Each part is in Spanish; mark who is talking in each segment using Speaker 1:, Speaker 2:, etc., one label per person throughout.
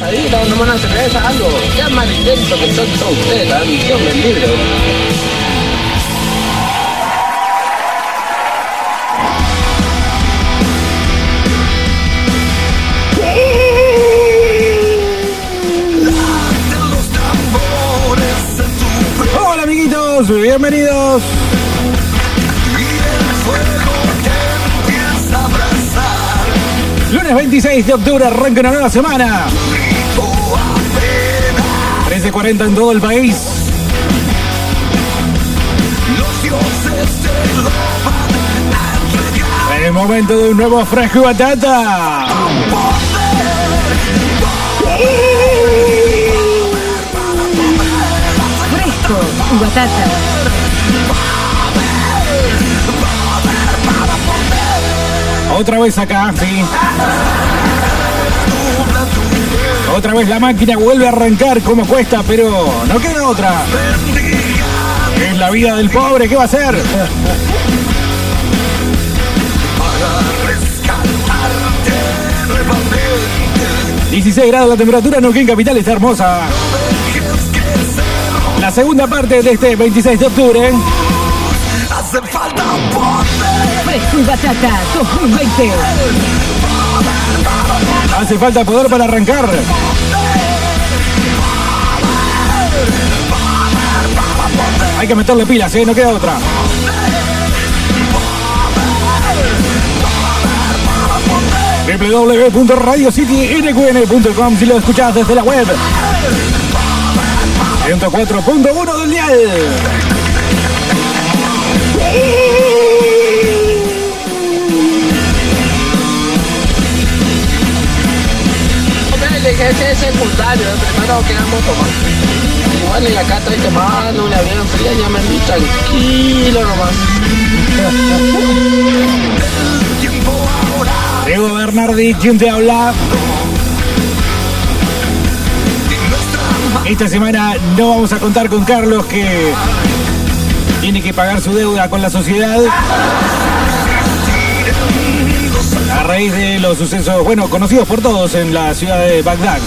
Speaker 1: Ahí no una cerveza, algo. Qué amarillento que son todos ustedes, la misión del libro.
Speaker 2: Hola amiguitos, bienvenidos. Lunes 26 de octubre arranca una nueva semana. 13.40 en todo el país. Es momento de un nuevo fresco y batata.
Speaker 3: Fresco y batata.
Speaker 2: Otra vez acá, sí. Otra vez la máquina vuelve a arrancar como cuesta, pero no queda otra. Es la vida del pobre, ¿qué va a hacer? 16 grados la temperatura, Neuquén Capital está hermosa. La segunda parte de este 26 de octubre.
Speaker 3: Fresco y batata 2020.
Speaker 2: Hace falta poder para arrancar. Hay que meterle pilas, ¿eh? no queda otra. www.radiocitynqn.com si lo escuchás desde la web. 104.1 del dial.
Speaker 1: Que ese es secundario, primero quedamos tomando. Igual y acá estoy tomando una bien fría, ya me vi tranquilo nomás.
Speaker 2: Diego Bernardi, ¿quién te habla? Esta semana no vamos a contar con Carlos que tiene que pagar su deuda con la sociedad. Raíz de los sucesos, bueno, conocidos por todos en la ciudad de Bagdad.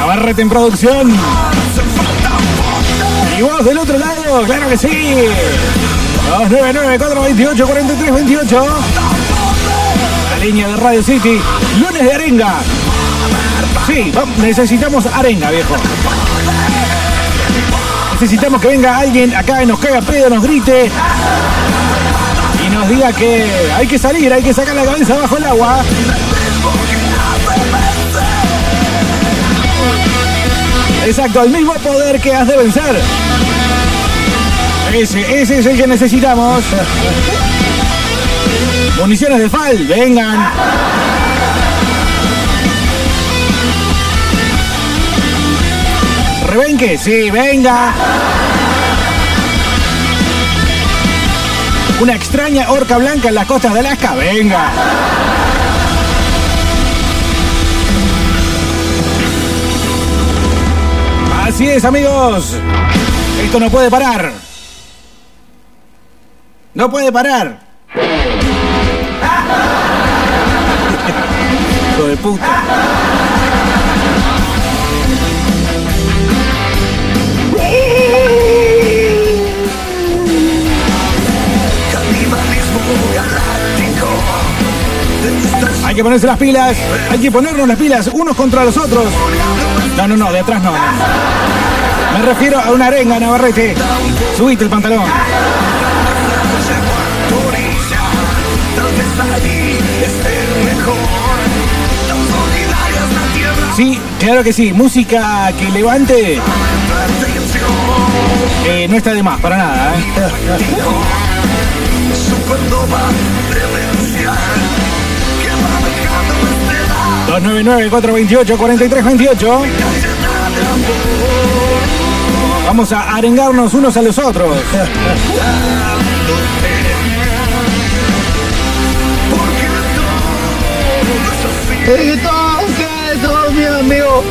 Speaker 2: Navarrete en producción. Y vos del otro lado, claro que sí. 299-428-4328. La línea de Radio City. Lunes de arenga. Sí, necesitamos arenga, viejo. Necesitamos que venga alguien acá y nos caiga pedo, nos grite. Nos diga que hay que salir, hay que sacar la cabeza bajo el agua. Exacto, el mismo poder que has de vencer. Ese, ese es el que necesitamos. Municiones de FAL, vengan. Rebenque, sí, venga. Una extraña orca blanca en las costas de Alaska, venga. Así es, amigos. Esto no puede parar. No puede parar. Hijo de puta. Hay que ponerse las pilas, hay que ponernos las pilas unos contra los otros. No, no, no, de atrás no. Me refiero a una arenga, Navarrete. Subite el pantalón. Sí, claro que sí. Música que levante. Eh, no está de más, para nada. ¿eh? 299-428-4328. Vamos a arengarnos unos a los otros.
Speaker 1: ¿Qué tal? ¿Qué tal, mi amigo?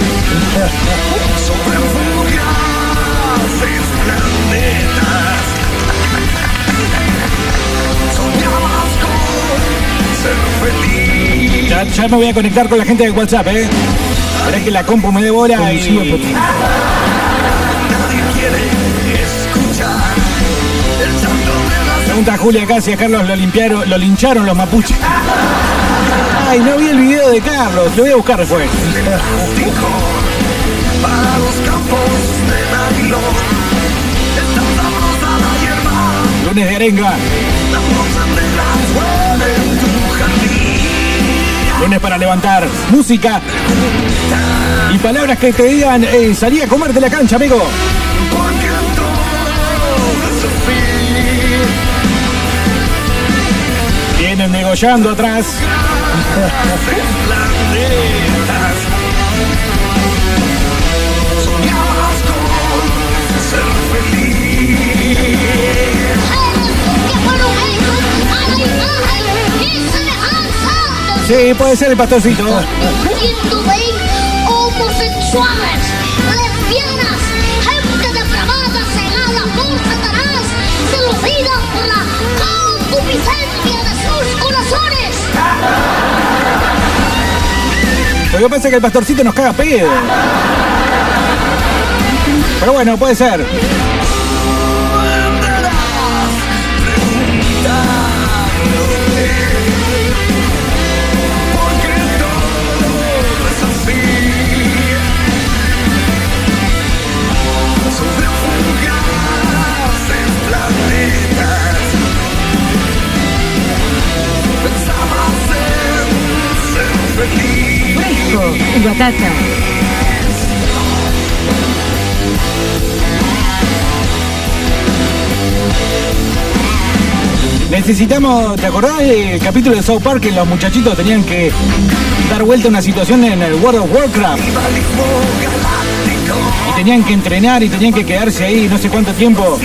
Speaker 2: Ya, ya me voy a conectar con la gente de WhatsApp, ¿eh? Verás que la compu me devora y... Pregunta Julia casi a Carlos lo limpiaron, lo lincharon los mapuches. Ay, no vi el video de Carlos, lo voy a buscar después. Lunes de arenga. Lunes para levantar música y palabras que te digan salí a comerte la cancha, amigo. Vienen negollando atrás. Sí, puede ser el pastorcito.
Speaker 4: homosexuales, lesbianas, gente depravada, cegada por Satanás, seducida por la concupiscencia de sus corazones.
Speaker 2: Que pasa es que el pastorcito nos caga pedo. Pero bueno, puede ser. Necesitamos, ¿te acordás del capítulo de South Park que los muchachitos tenían que dar vuelta a una situación en el World of Warcraft? Y tenían que entrenar y tenían que quedarse ahí no sé cuánto tiempo.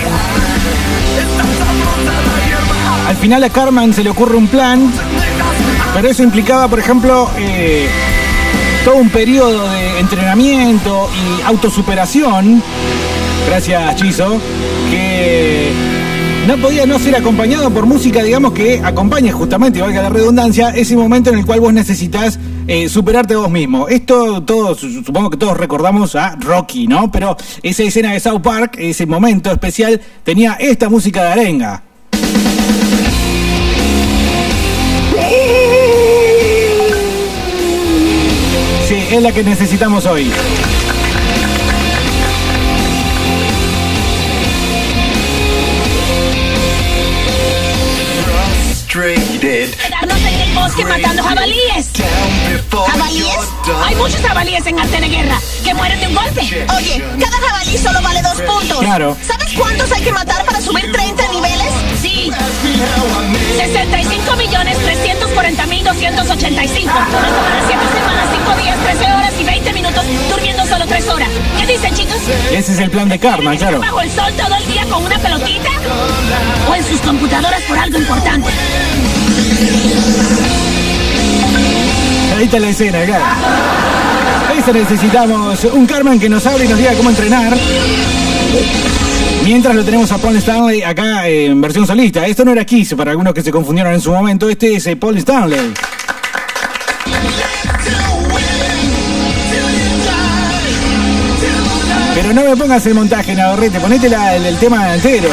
Speaker 2: Al final a Carmen se le ocurre un plan, pero eso implicaba, por ejemplo, eh, todo un periodo de entrenamiento y autosuperación, gracias Chizo, que no podía no ser acompañado por música, digamos, que acompañe justamente, valga la redundancia, ese momento en el cual vos necesitas eh, superarte vos mismo. Esto todos, supongo que todos recordamos a Rocky, ¿no? Pero esa escena de South Park, ese momento especial, tenía esta música de arenga. Es la que necesitamos hoy.
Speaker 5: Quedarnos en el bosque matando jabalíes.
Speaker 6: ¿Jabalíes?
Speaker 5: Hay muchos jabalíes en arte de guerra que mueren de un golpe.
Speaker 6: Oye, cada jabalí solo vale dos puntos.
Speaker 2: Claro.
Speaker 6: ¿Sabes cuántos hay que matar para subir 30 niveles?
Speaker 5: Sí. 65 millones 340 mil 285. Nos tomará 7 semanas, 5 días, 13 horas y 20 minutos, durmiendo solo 3 horas. ¿Qué dicen, chicos?
Speaker 2: Ese es el plan de Karma,
Speaker 5: ¿Quieren
Speaker 2: claro.
Speaker 5: bajo el sol todo el día con una pelotita? ¿O en sus computadoras por algo importante?
Speaker 2: Ahí está la escena, claro. Eso necesitamos. Un Carmen que nos hable y nos diga cómo entrenar. Mientras lo tenemos a Paul Stanley acá eh, en versión solista. Esto no era Kiss, para algunos que se confundieron en su momento. Este es eh, Paul Stanley. Pero no me pongas el montaje, Navarrete. Ponete la- el, el tema entero.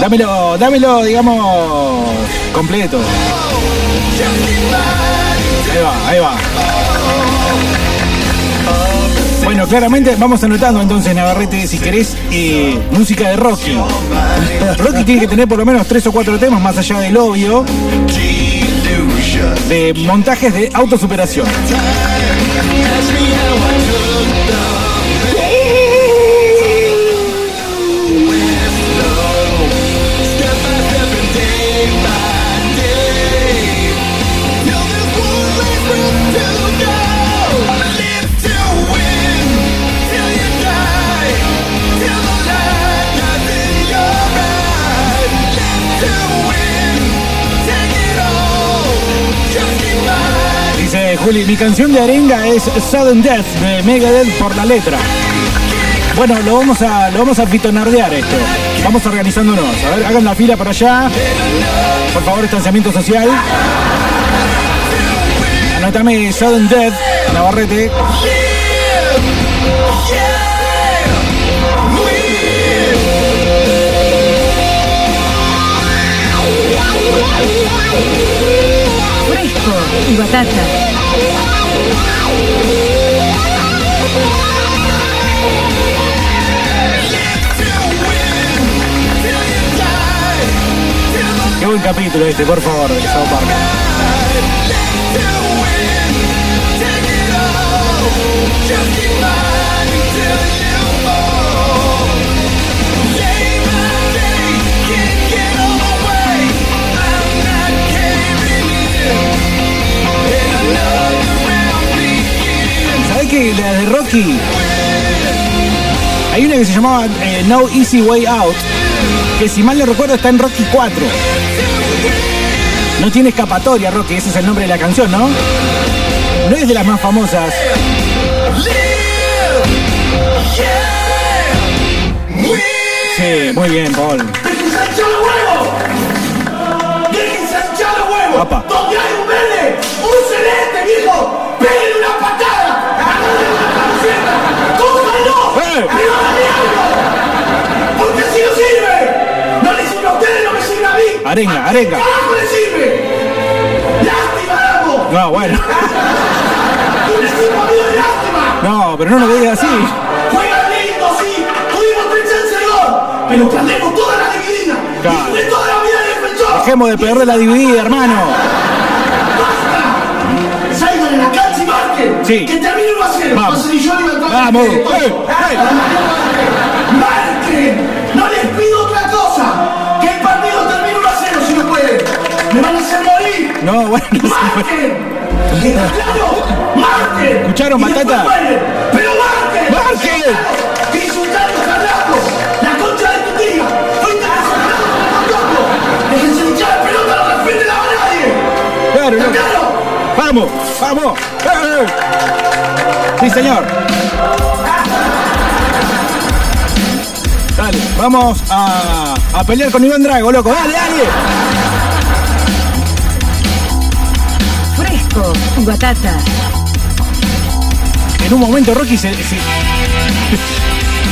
Speaker 2: Dámelo, dámelo, digamos, completo. Ahí va, ahí va. Bueno, claramente vamos anotando entonces, Navarrete, si querés, eh, música de Rocky. Rocky tiene que tener por lo menos tres o cuatro temas, más allá del obvio, de montajes de autosuperación. Juli, mi canción de arenga es Sudden Death de Megadeth por la letra. Bueno, lo vamos a, lo vamos a pitonardear esto. Vamos organizándonos. A ver, hagan la fila para allá. Por favor, distanciamiento social. Anotame Sudden Death, Navarrete.
Speaker 3: Fresco y batata.
Speaker 2: Qué buen capítulo este, por favor, de South Park. ¿Sabés que la de Rocky? Hay una que se llamaba eh, No Easy Way Out, que si mal no recuerdo está en Rocky 4. No tiene escapatoria, Rocky, ese es el nombre de la canción, ¿no? No es de las más famosas. Sí, muy bien, Paul.
Speaker 7: ¡Déjense echar los huevos! ¡Déjense echar
Speaker 2: Arenga,
Speaker 7: ¿A
Speaker 2: arenga.
Speaker 7: qué carajo le sirve?
Speaker 2: No, bueno.
Speaker 7: ¡Un equipo amigo de!
Speaker 2: No, pero no lo digas así.
Speaker 7: ¡Juegan lindo, sí! ¡Tuvimos tres chances de gol! ¡Pero perdemos toda la dividida!
Speaker 2: Claro.
Speaker 7: ¡Y de toda la vida del defensor!
Speaker 2: Dejemos de perder la dividida, hermano.
Speaker 7: ¡Basta! ¡Salgan a la cancha y marquen!
Speaker 2: Sí.
Speaker 7: ¡Que termine 1 a 0!
Speaker 2: Vamos. Vamos.
Speaker 7: el-
Speaker 2: ¡Eh! ¡Eh!
Speaker 7: No,
Speaker 2: bueno. no se puede.
Speaker 7: ¡Marquen!
Speaker 2: ¿Escucharon,
Speaker 7: mueren. ¡Pero marquen!
Speaker 2: ¡Marquen!
Speaker 7: ¡Que insultaron carajos! ¡La concha de tu tía! ¡Fuiste un loco! ¡Déjense de echar la pelota! ¡No respeten a nadie!
Speaker 2: Claro,
Speaker 7: ¿Está
Speaker 2: no.
Speaker 7: claro?
Speaker 2: ¡Vamos! ¡Vamos! Sí, señor. Dale, vamos a, a pelear con Iván Drago, loco. Dale, dale.
Speaker 3: Batata.
Speaker 2: En un momento Rocky se,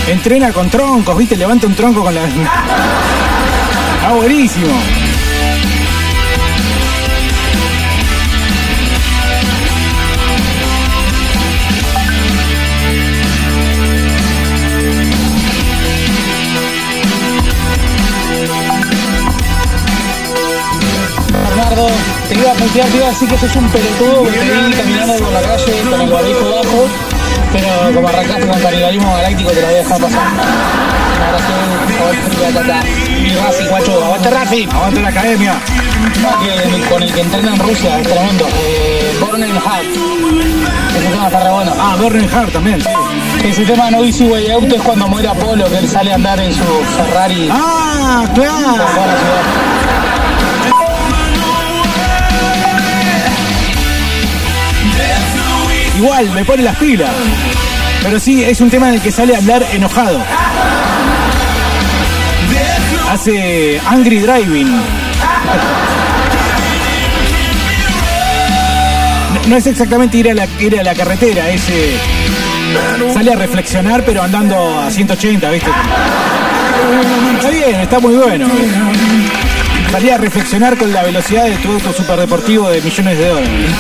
Speaker 2: entrena con troncos, ¿viste? Levanta un tronco con la... Ah, buenísimo.
Speaker 8: Putear, te iba a decir que sos un pelotudo porque te vi caminando por la calle con el barbijo bajo, pero como arrancaste con canibalismo galáctico te lo voy a dejar pasar. Un abrazo. Y Racing, guacho, aguante Racing.
Speaker 2: Aguante la academia.
Speaker 8: Con el que entrena en Rusia, este momento, eh, Born in Heart. Ese tema está re bueno.
Speaker 2: Ah, Burning Heart también. sí.
Speaker 8: Ese tema no Easy Way Out es cuando muere Apolo, que él sale a andar en su Ferrari
Speaker 2: Ah, claro. Igual, me pone las pilas. Pero sí, es un tema en el que sale a andar enojado. Hace Angry Driving. No- No es exactamente ir a la, ir a la carretera, es... eh, sale a reflexionar pero andando a 180, ¿viste? Está bien, está muy bueno. Salí a reflexionar con la velocidad de tu auto superdeportivo de millones de dólares.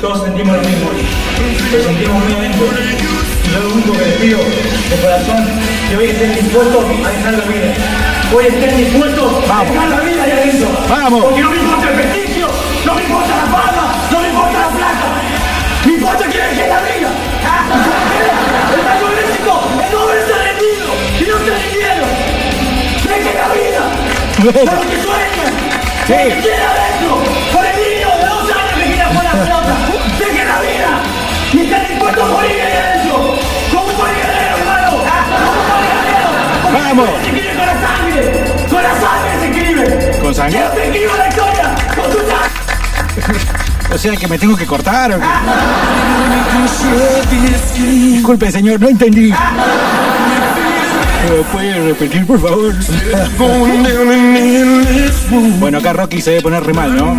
Speaker 9: Todos sentimos lo mismo, lo sentimos muy adentro. Yo lo único que les pido de corazón que hoy estén dispuestos a dejar la vida. Hoy estén dispuestos a dejar la vida ahí adentro.
Speaker 2: ¡Vamos!
Speaker 9: Porque no me importa el ¡Para que suelte!
Speaker 2: ¡Sí!
Speaker 9: ¡Quiero esto! ¡Por el niño de dos años que quiere jugar la pelota! de ¡Deje la vida! ¡Y está dispuesto a morir en eso! ¡Como un guerrero, hermano! ¡Como un guerrero!
Speaker 2: ¡Vamos!
Speaker 9: Se escribe con la sangre! ¡Con la sangre se escribe!
Speaker 2: ¿Con sangre? ¡Yo se escribo la historia! ¡Con su sangre! O sea que me tengo que cortar. ¿o qué? Disculpe, señor, no entendí. ¿Me lo puede repetir, por favor? Bueno, acá Rocky se debe poner re mal, ¿no?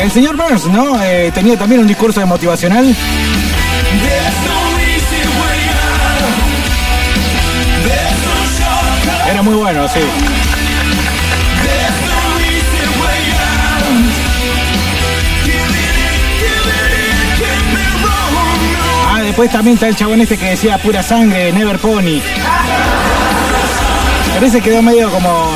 Speaker 2: El señor Burns, ¿no? Eh, tenía también un discurso motivacional. Muy bueno, sí. Ah, después también está el chabón este que decía pura sangre, Never Pony. Pero ese quedó medio como.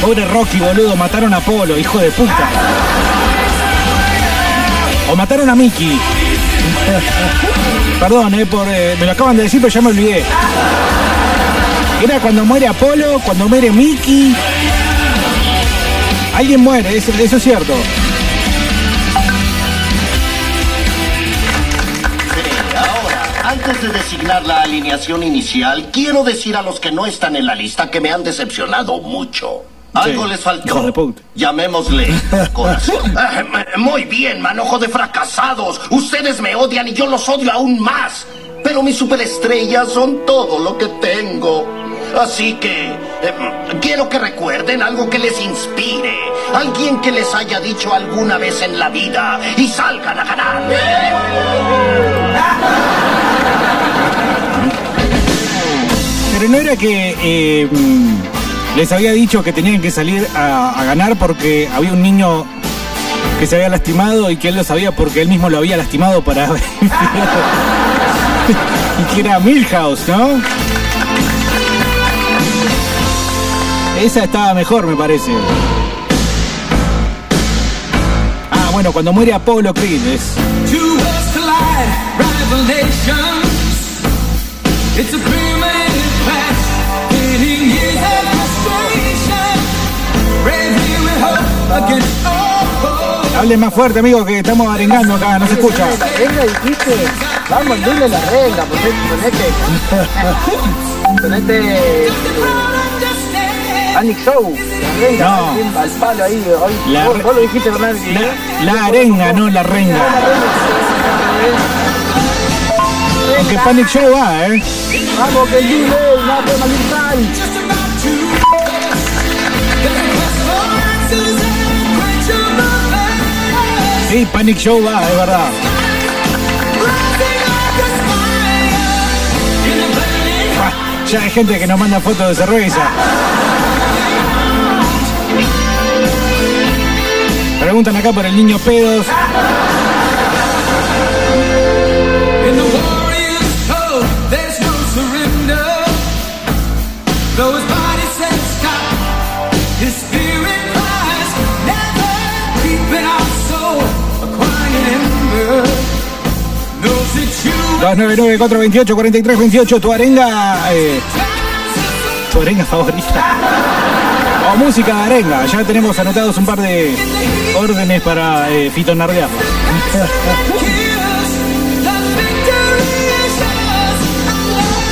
Speaker 2: Pobre Rocky, boludo, mataron a Polo, hijo de puta. O mataron a Mickey. Perdón, eh, por, eh, me lo acaban de decir, pero ya me olvidé. Era cuando muere Apolo, cuando muere Mickey. Alguien muere, eso, eso es cierto.
Speaker 10: Ahora, antes de designar la alineación inicial, quiero decir a los que no están en la lista que me han decepcionado mucho. Algo
Speaker 2: Sí,
Speaker 10: les faltó. Llamémosle corazón. M- Muy bien, manojo de fracasados. Ustedes me odian y yo los odio aún más. Pero mis superestrellas son todo lo que tengo. Así que eh, quiero que recuerden algo que les inspire. Alguien que les haya dicho alguna vez en la vida y salgan a ganar.
Speaker 2: Pero no era que eh, les había dicho que tenían que salir a, ganar porque había un niño que se había lastimado y que él lo sabía porque él mismo lo había lastimado para. y que era Milhouse, ¿no? Esa estaba mejor, me parece. Ah, bueno, cuando muere Apolo Creed es.
Speaker 11: It's a
Speaker 2: Hable más fuerte, amigo, que estamos arengando acá, no se escucha.
Speaker 12: Renga dijiste, vamos, dile la renga, ponete, ponete, ponete Panic Show, la renga,
Speaker 2: No.
Speaker 12: al palo ahí, hoy,
Speaker 2: La
Speaker 12: vos, lo dijiste Bernardo,
Speaker 2: La, la arenga, no la renga. Aunque Panic Show va, ¿eh?
Speaker 12: Vamos que no te
Speaker 2: Sí, Panic Show va, es verdad. Ah, Ya hay gente que nos manda fotos de cerveza. Preguntan acá por el niño pedos. 299-428-4328, tu arenga. eh, tu arenga favorita. O música de arenga. Ya tenemos anotados un par de órdenes para eh, fitonardearla.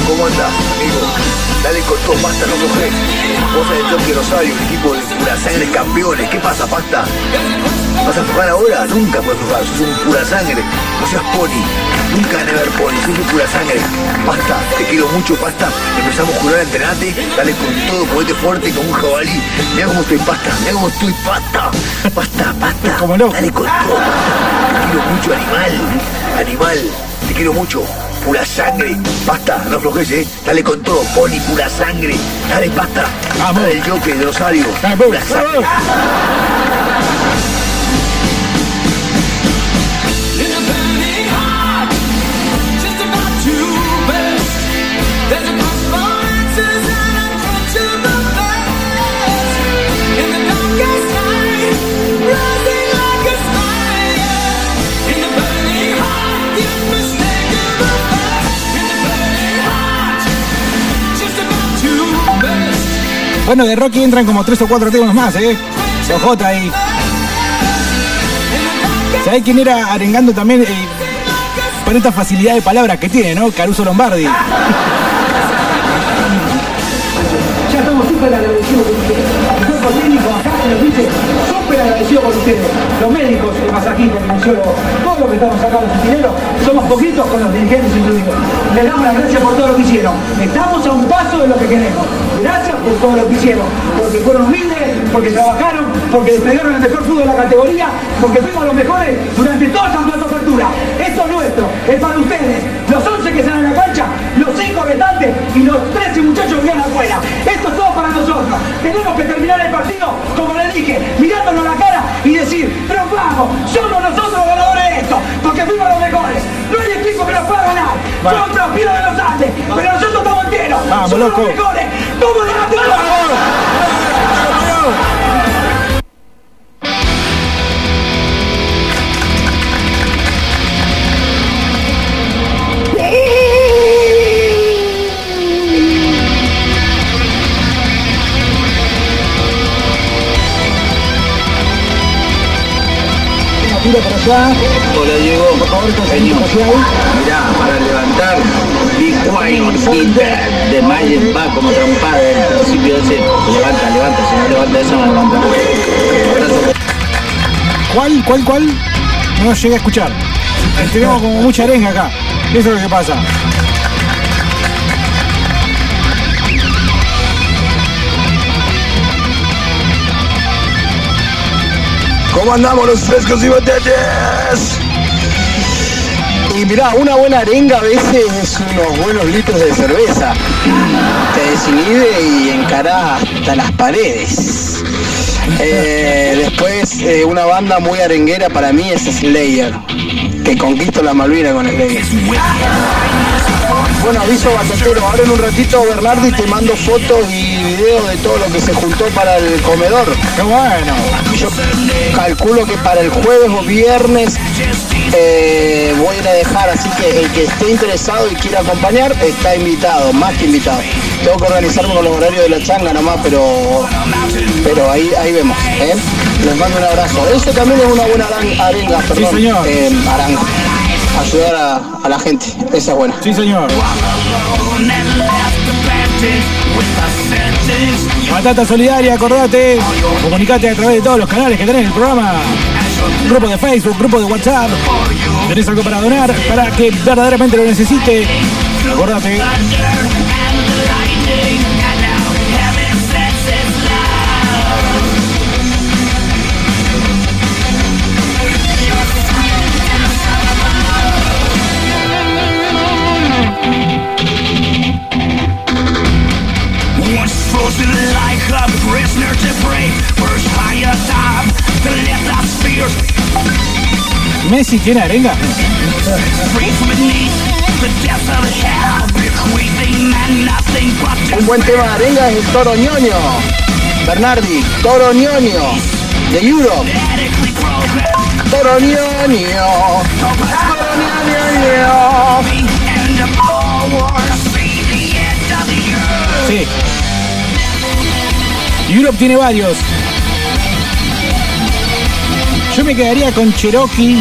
Speaker 13: ¿Cómo andás, amigo? Dale con todo, pasta, no coges. Vos el Toque Rosario, el equipo de pura sangre campeones. ¿Qué pasa, pasta? ¿Vas a jugar ahora? Nunca puedes jugar, sos un pura sangre. No seas pony. Nunca van a ver pony, sos un pura sangre. Pasta, te quiero mucho, pasta. Empezamos a jugar, entrenate, dale con todo, ponete fuerte como un jabalí. Mira cómo estoy, pasta, mira cómo estoy, pasta. Pasta, pasta. Dale con todo. Te quiero mucho, animal. Animal, te quiero mucho. Pura sangre, pasta, no aflojes, eh. Dale con todo, pony, pura sangre. Dale, pasta. Dale el jockey de Rosario. Pura sangre.
Speaker 2: Bueno, de Rocky entran como tres o cuatro temas más, ¿eh? Ojota ahí. ¿Sabés quién era arengando también? eh, por esta facilidad de palabras que tiene, ¿no? Caruso Lombardi.
Speaker 9: Ya estamos súper agradecidos técnico acá dice súper agradecido con ustedes. Los médicos, el masajista, el kinesiólogo, todos los que estamos acá, los utileros, somos poquitos con los dirigentes incluidos. Les damos las gracias por todo lo que hicieron. Estamos a un paso de lo que queremos. Gracias por todo lo que hicieron. Porque fueron humildes, porque trabajaron, porque desplegaron el mejor fútbol de la categoría, porque fuimos los mejores durante toda esa plaza apertura. Esto es nuestro, es para ustedes. Los 11 que están en la cancha, los 5 restantes y los 13 muchachos que quedan afuera. Esto es todo para nosotros. Tenemos que terminar el partido, como les dije, somos nosotros los ganadores de esto, porque fuimos los mejores. No hay equipo que nos pueda ganar.
Speaker 2: Va.
Speaker 9: Son otros de los Andes, pero nosotros estamos enteros.
Speaker 2: Vamos,
Speaker 9: somos
Speaker 2: loco.
Speaker 9: los mejores. ¡Vamos adelante!
Speaker 2: Para allá.
Speaker 14: Hola Diego,
Speaker 2: Por favor.
Speaker 14: Mirá, para levantar Big Quiet de Mayen va como trompada en el principio de ese. Levanta, levanta, si no levanta eso no levanta.
Speaker 2: ¿Cuál, cuál, cuál? No llegué a escuchar. Tenemos como mucha arenga acá. Eso es lo que pasa.
Speaker 14: ¿Cómo andamos los frescos y batetes? Y mirá, una buena arenga a veces es unos buenos litros de cerveza. Te desinhibe y encarás hasta las paredes. Eh, después, eh, una banda muy arenguera para mí es Slayer, que conquisto la Malvina con Slayer. Bueno, aviso batatero, ahora en un ratito Bernardi te mando fotos y videos de todo lo que se juntó para el comedor.
Speaker 2: ¡Qué bueno!
Speaker 14: Yo calculo que para el jueves o viernes eh, voy a ir a dejar, así que el que esté interesado y quiera acompañar está invitado, más que invitado. Tengo que organizarme con los horarios de la changa nomás, pero pero ahí ahí vemos. ¿eh? Les mando un abrazo. Eso también es una buena arenga, perdón.
Speaker 2: señor.
Speaker 14: eh, aranga. Ayudar a, la gente, esa es buena.
Speaker 2: Sí, señor. Batata Solidaria, acordate. Comunicate a través de todos los canales que tenés en el programa. Grupo de Facebook, grupo de WhatsApp. ¿Tenés algo para donar? Para que verdaderamente lo necesite. Acordate.
Speaker 13: Prisoner to break First higher time to lift our spears
Speaker 2: Messi tiene arenga.
Speaker 14: Un buen tema de arenga es el Toro Ñoño. Bernardi, Toro Ñoño, de Europe. Toro Ñoño. Toro Ñoño.
Speaker 13: and
Speaker 2: Europe tiene varios. Yo me quedaría con Cherokee.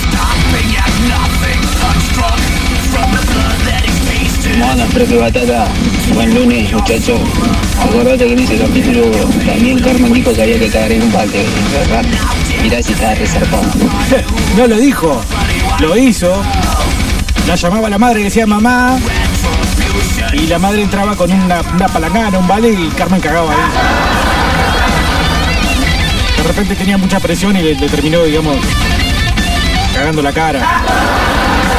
Speaker 13: Stopping at nothing unstruck from the blood that is tasted
Speaker 15: ¿Cómo andan, profe Batata? Buen lunes, muchachos. Acordate que en ese capítulo también Carmen dijo que había que cagar en un. ¿verdad? Mirá si estaba resarpado.
Speaker 2: No lo dijo, lo hizo. La llamaba la madre y decía mamá. Y la madre entraba con una, una palangana, un vale y Carmen cagaba ahí. De repente tenía mucha presión y le, terminó, digamos, cagando la cara.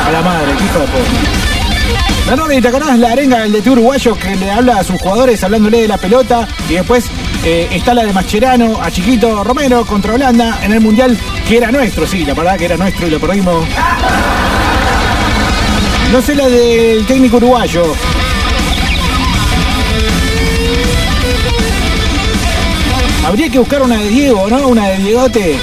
Speaker 2: A la madre, hijo de puta. Bernardi, ¿te acordás la arenga del DT uruguayo que le habla a sus jugadores hablándole de la pelota? Y después eh, está la de Mascherano a Chiquito Romero contra Holanda en el Mundial, que era nuestro, sí, la verdad que era nuestro y lo perdimos. No sé la del técnico uruguayo. Habría que buscar una de Diego, ¿no? Una de Diegote.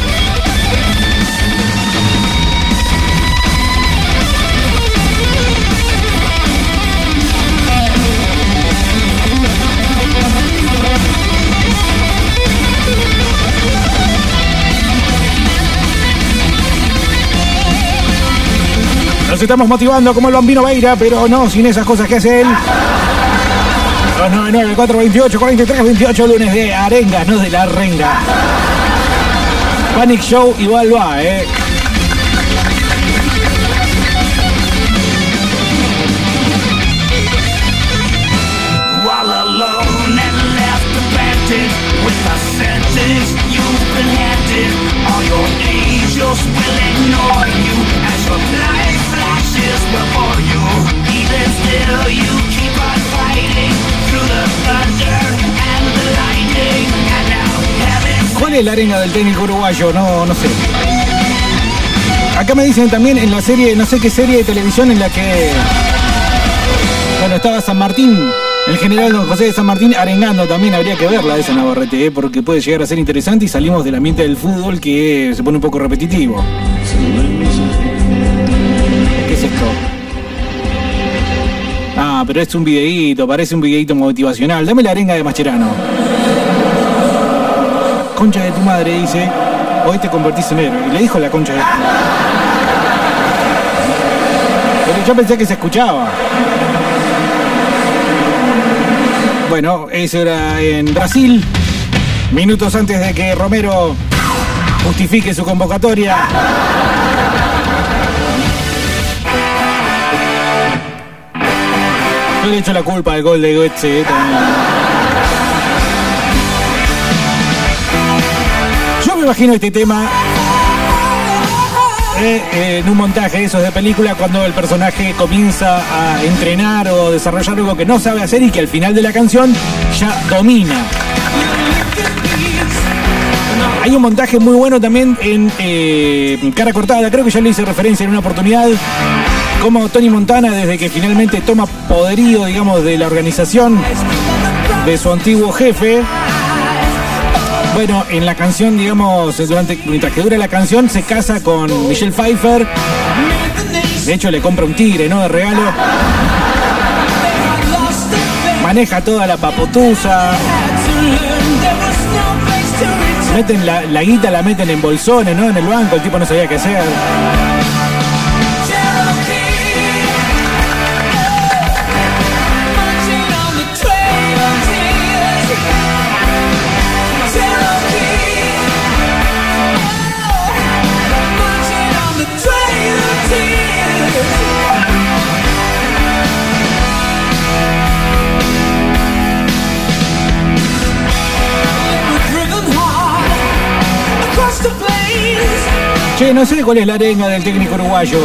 Speaker 2: Nos estamos motivando como el bambino Beira, pero no sin esas cosas que hace él. 299 428 43 28 lunes de arenga, no de la renga. Panic Show igual va, eh.
Speaker 13: You've been handed, all your angels will ignore
Speaker 2: ¿Cuál es la arenga del técnico uruguayo? No, no sé. Acá me dicen también en la serie, no sé qué serie de televisión en la que. Bueno, estaba San Martín, el general don José de San Martín arengando también, habría que verla esa Navarrete, ¿eh? porque puede llegar a ser interesante y salimos del ambiente del fútbol que se pone un poco repetitivo. ¿Qué es esto? Pero es un videíto, parece un videíto motivacional. Dame la arenga de Mascherano. Concha de tu madre, dice. Hoy te convertís en héroe. Y le dijo la concha de. Pero yo pensé que se escuchaba. Bueno, eso era en Brasil. Minutos antes de que Romero justifique su convocatoria. Yo le echo la culpa al gol de Goetze eh, también. Yo me imagino este tema eh, eh, en un montaje de esos de película cuando el personaje comienza a entrenar o desarrollar algo que no sabe hacer y que al final de la canción ya domina. Hay un montaje muy bueno también en Cara Cortada, creo que ya le hice referencia en una oportunidad, como Tony Montana desde que finalmente toma poderío, digamos, de la organización de su antiguo jefe, bueno, en la canción, digamos, durante, mientras que dura la canción, se casa con Michelle Pfeiffer. De hecho, le compra un tigre, ¿no? De regalo. Maneja toda la papotusa. Meten la, la guita, la meten en bolsones, ¿no? En el banco, el tipo no sabía qué hacer. Che, no sé cuál es la arenga del técnico uruguayo.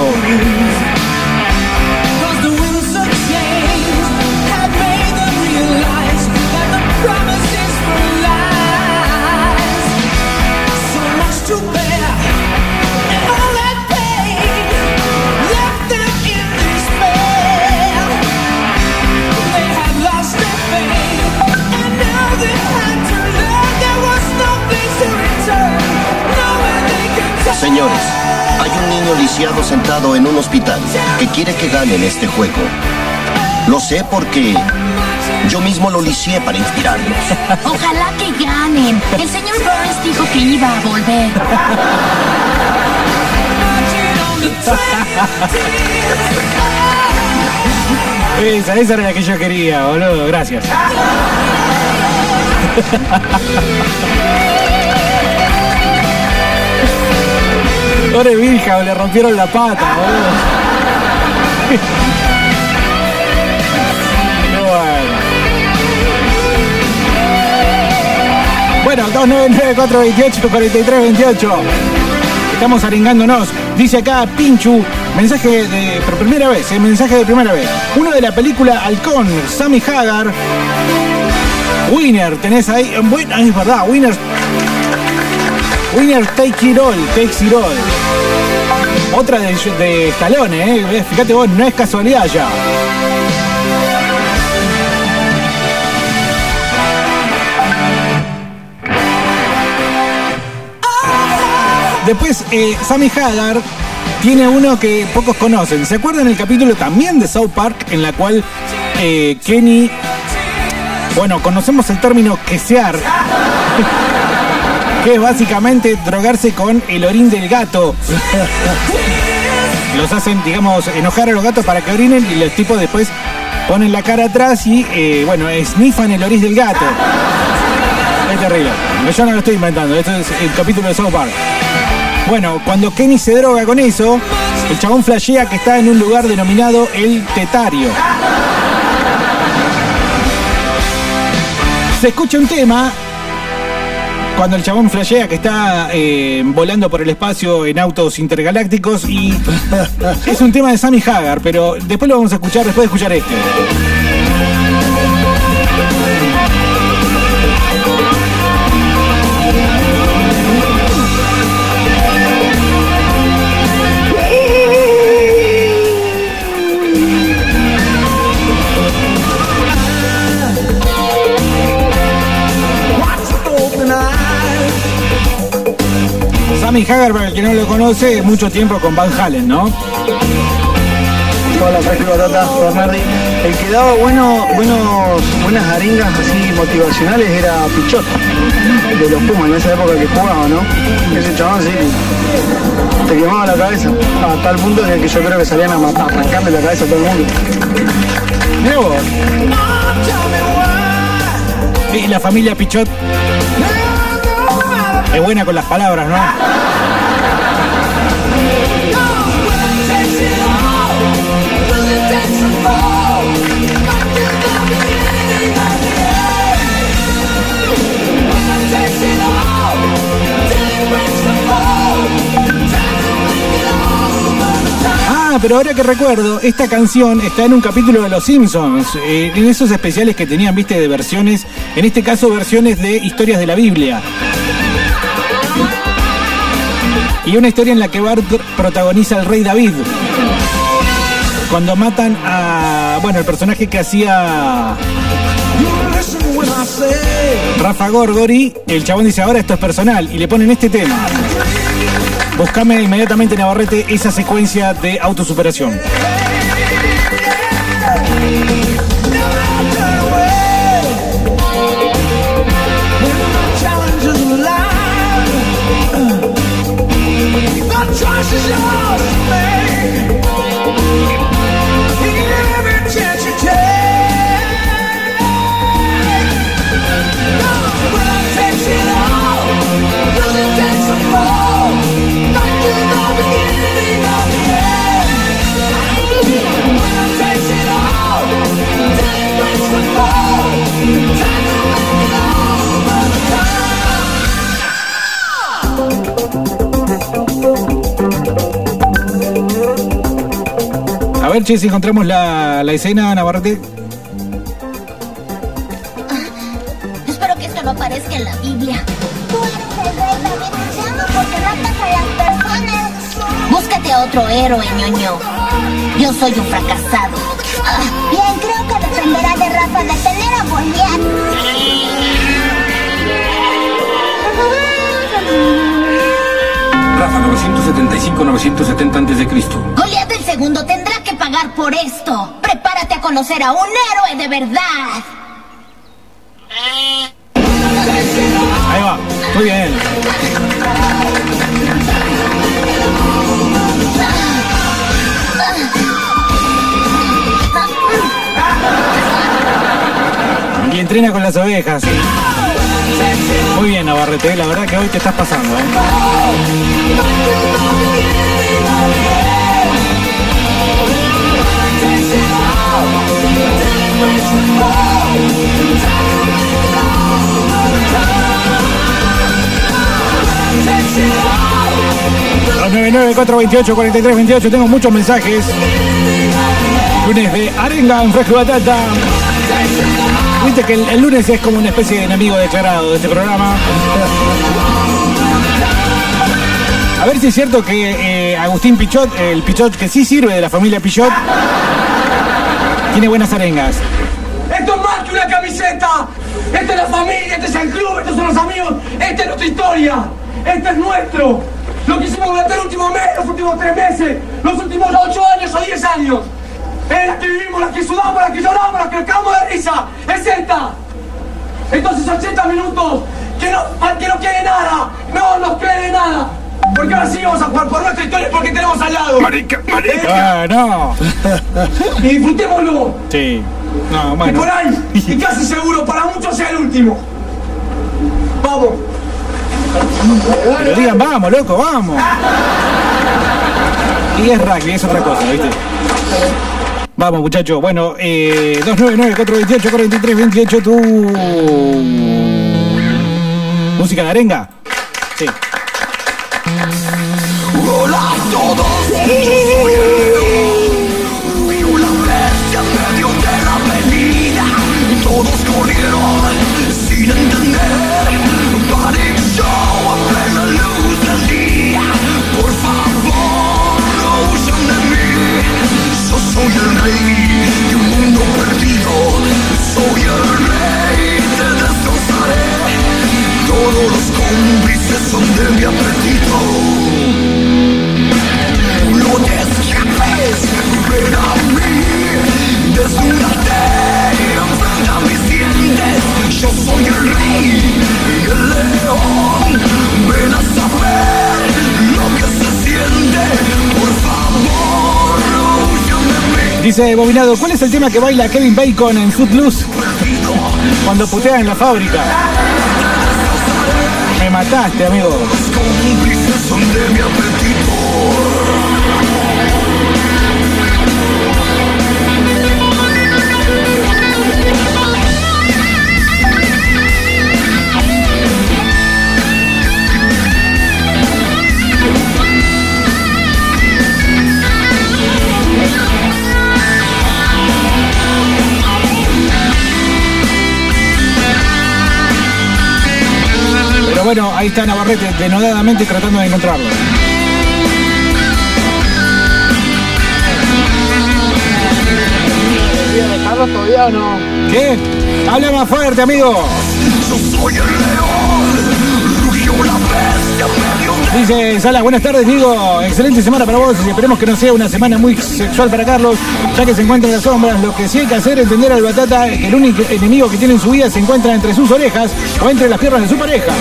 Speaker 10: Sentado en un hospital que quiere que ganen este juego. Lo sé porque yo mismo lo lisié para inspirarlos.
Speaker 5: Ojalá que ganen. El señor Burns dijo que iba a volver.
Speaker 2: Esa, esa era la que yo quería, boludo. Gracias. Pobre Virja, le rompieron la pata, boludo. Bueno, 299-428-4328. Estamos arengándonos. Dice acá Pinchu, mensaje de por primera vez, eh, mensaje de primera vez. Uno de la película Halcón, Sammy Hagar. Winner, tenés ahí. Bueno, es verdad, Winner. Winner Take It All, Takes It All. Otra de, de Stallone, eh. Fíjate vos, no es casualidad ya. Después, eh, Sammy Hagar tiene uno que pocos conocen. ¿Se acuerdan el capítulo también de South Park en la cual eh, Kenny, bueno, conocemos el término quesear, que es básicamente drogarse con el orín del gato. los hacen, digamos, enojar a los gatos para que orinen y los tipos después ponen la cara atrás y, eh, bueno, snifan el oriz del gato. Es terrible. Yo no lo estoy inventando, esto es el capítulo de South Park. Bueno, cuando Kenny se droga con eso, el chabón flashea que está en un lugar denominado el Tetario. Se escucha un tema cuando el chabón flashea que está eh, volando por el espacio en autos intergalácticos y es un tema de Sammy Hagar, pero después lo vamos a escuchar después de escuchar este. Sammy Hagar, para el que no lo conoce, mucho tiempo con Van Halen, ¿no?
Speaker 12: Hola, Fresco Batata, Bernardi. El que daba bueno, buenos, buenas arengas así motivacionales era Pichot, de los Pumas, en esa época que jugaba, ¿no? Ese chabón sí, te quemaba la cabeza, a tal punto en el que yo creo que salían a matar, a arrancarle la cabeza a todo el mundo.
Speaker 2: Vos. Y la familia Pichot es buena con las palabras, ¿no? Ah, pero ahora que recuerdo, esta canción está en un capítulo de Los Simpsons, eh, en esos especiales que tenían, viste, de versiones, en este caso versiones de historias de la Biblia. Y una historia en la que Bart protagoniza al rey David. Cuando matan a, bueno, el personaje que hacía Rafa Gorgori, el chabón dice, ahora esto es personal, y le ponen este tema. Buscame inmediatamente Navarrete esa secuencia de autosuperación. Ver, si encontramos la, la escena, Navarrete.
Speaker 4: Espero que esto no aparezca en la Biblia. Tú eres el rey David, te amo porque matas a las personas. Búscate a otro héroe, ñoño. Yo soy un fracasado. Bien, creo que dependerá de Rafa detener a
Speaker 16: Rafa 975-970 antes de Cristo.
Speaker 4: Goliat el segundo tendrá por esto. Prepárate a conocer a un héroe de verdad.
Speaker 2: Ahí va, muy bien. Y entrena con las ovejas. Muy bien, Navarrete, la verdad que hoy te estás pasando. ¿eh? Los 994284328, tengo muchos mensajes. Lunes de arenga en fresco y batata. Viste que el, el lunes es como una especie de enemigo declarado de este programa. A ver si es cierto que eh, Agustín Pichot, el Pichot que sí sirve de la familia Pichot, tiene buenas arengas.
Speaker 9: Camiseta. Esta es la familia, este es el club, estos son los amigos. Esta es nuestra historia. Este es nuestro. Lo que hicimos durante el último mes, los últimos tres meses, los últimos ocho años o diez años. Es la que vivimos, la que sudamos, la que lloramos, la que cagamos de risa. Es esta. Entonces 80 minutos, que no, que no quede nada. No nos quede nada. Porque ahora sí vamos a jugar por nuestra historia porque tenemos al lado.
Speaker 16: Marica, marica.
Speaker 2: Ah, no.
Speaker 9: Y disfrutémoslo.
Speaker 2: Sí. No,
Speaker 9: Y
Speaker 2: bueno.
Speaker 9: por ahí, y casi seguro, para muchos sea el último. Vamos.
Speaker 2: Pero digan, vamos, loco, vamos. Y es rugby, es otra cosa, ¿viste? Vamos, muchachos. Bueno, eh, 299-428-4328, tu. Música de arenga. Sí.
Speaker 13: Hola a todos, soy el rey de un mundo perdido. Soy el rey, te destrozaré. Todos los cómplices son de mi apetito. No te escapes, ven a mí. Desnúdate, enfrenta mis dientes. Yo soy el rey y el león. Ven a saber lo que se siente.
Speaker 2: Dice Bobinado, ¿cuál es el tema que baila Kevin Bacon en Footloose? Cuando putea en la fábrica. Me mataste, amigo. Pero bueno, ahí está Navarrete denodadamente tratando de encontrarlo.
Speaker 12: todavía no?
Speaker 2: ¿Qué? Habla más fuerte, amigo. Dice Sala, buenas tardes, digo. Excelente semana para vos y esperemos que no sea una semana muy sexual para Carlos, ya que se encuentra en las sombras. Lo que sí hay que hacer es entender al Batata que el único enemigo que tiene en su vida se encuentra entre sus orejas o entre las piernas de su pareja.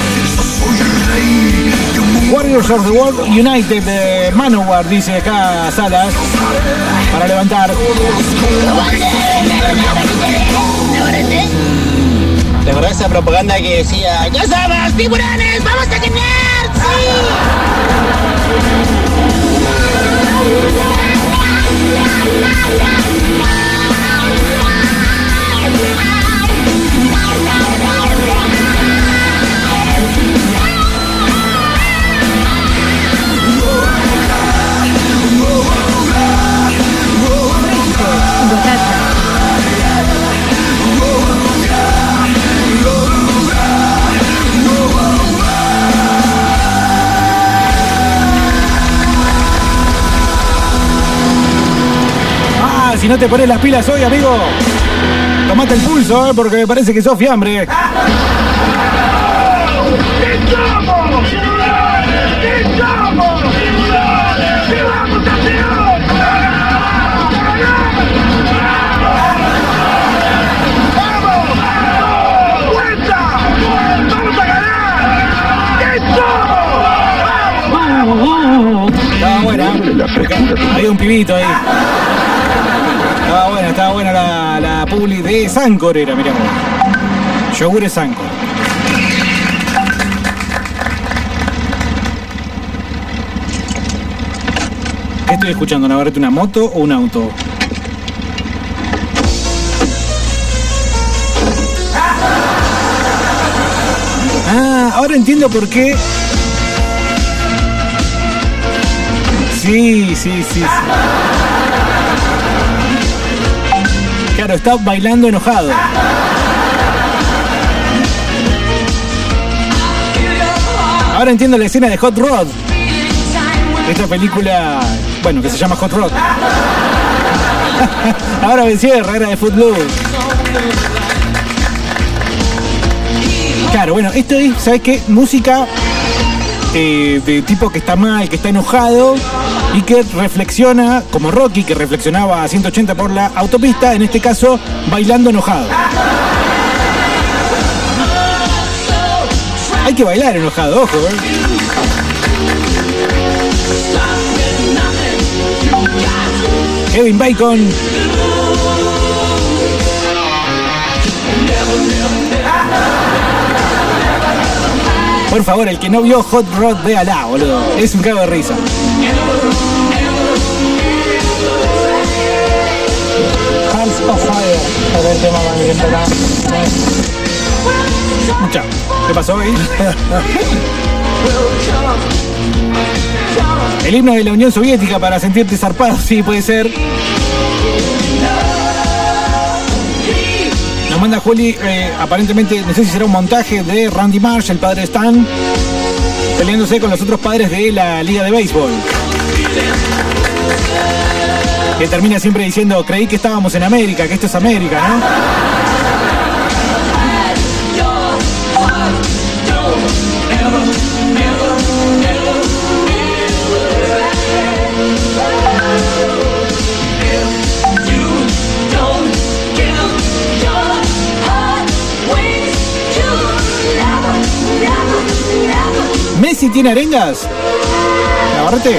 Speaker 2: Warriors of the World United de Manowar, dice acá Salas, para levantar.
Speaker 15: ¿Te acordás esa propaganda que decía
Speaker 5: ¡Ya somos tiburones! ¡Vamos a ganar!
Speaker 2: Ah, no te pones las pilas hoy, amigo, tomate el pulso, eh, porque me parece que sos fiambre. Estaba buena. Había un pibito ahí. Estaba buena, estaba buena la, la publi de Sancor era, mirá. Yogures Sancor. ¿Qué estoy escuchando? ¿Navarrete una moto o un auto? Ah, ahora entiendo por qué. Sí, sí, sí. sí. Claro, está bailando enojado. Ahora entiendo la escena de Hot Rod. Esta película, bueno, que se llama Hot Rod. Ahora me cierra, era de Footloose. Claro, bueno, esto es, ¿sabes qué? Música eh, de tipo que está mal, que está enojado y que reflexiona, como Rocky, que reflexionaba a 180 por la autopista, en este caso, bailando enojado. Hay que bailar enojado, ojo, ¿eh? Kevin Bacon. Por favor, el que no vio Hot Rod, véala, boludo. Es un cago de risa.
Speaker 8: Hearts of Fire. El tema más.
Speaker 2: Mucha. ¿Qué pasó ahí? El himno de la Unión Soviética para sentirte zarpado, sí, puede ser. Manda Juli, eh, aparentemente, no sé si será un montaje de Randy Marsh, el padre de Stan, peleándose con los otros padres de la Liga de Béisbol. Que termina siempre diciendo, creí que estábamos en América, que esto es América, ¿no? ¿Messi tiene arengas? Navarrete.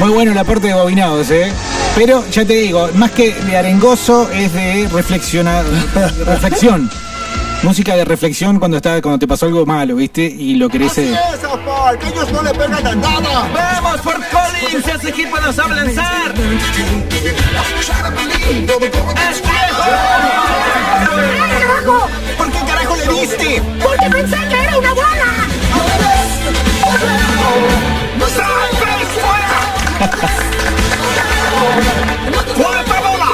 Speaker 2: Muy bueno el aporte de Bobinados, ¿eh? Pero ya te digo, más que de arengoso es de reflexionar, reflexión. Música de reflexión cuando está, cuando te pasó algo malo, ¿viste? Y lo querés. eh,
Speaker 7: que ellos no le pegan a nada.
Speaker 17: ¡Vamos por Collins! ¡Ese equipo nos sabe lanzar!
Speaker 7: ¡Carajo! ¿Por qué carajo le diste?
Speaker 4: Porque pensé que era una bola.
Speaker 7: ¡Cuarta bola!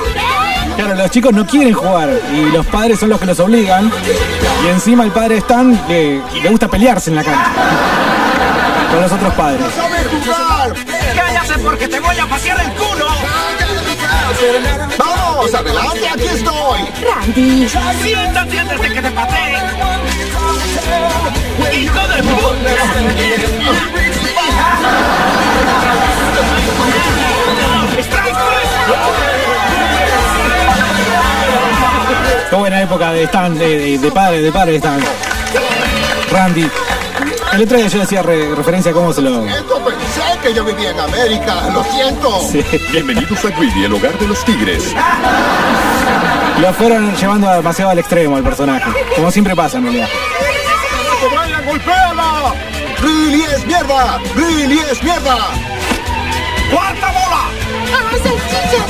Speaker 2: Claro, los chicos no quieren jugar y los padres son los que los obligan. Y encima el padre Stan le, le gusta pelearse en la cancha. Con los otros padres.
Speaker 7: ¡Sabe jugar!
Speaker 17: ¡Cállate porque te voy a pasear el culo!
Speaker 7: ¡Vamos, adelante, aquí estoy!
Speaker 4: Randy.
Speaker 17: ¡Siéntate antes de que te patee! ¡Hijo de
Speaker 2: Qué buena época de Stan, de, de, de padre, de padre de Stan. Randy. El otro día yo hacía re- referencia a cómo se lo.
Speaker 7: Que yo vivía en América, lo siento.
Speaker 2: Sí.
Speaker 18: Bienvenidos a Greedy, el hogar de los tigres.
Speaker 2: Lo fueron llevando demasiado al extremo el personaje. Como siempre pasa en realidad.
Speaker 7: ¡Que vayan, golpéala! ¡Really es mierda! ¡Really es mierda! ¡Cuarta bola!
Speaker 4: ¡Ah, salchichas!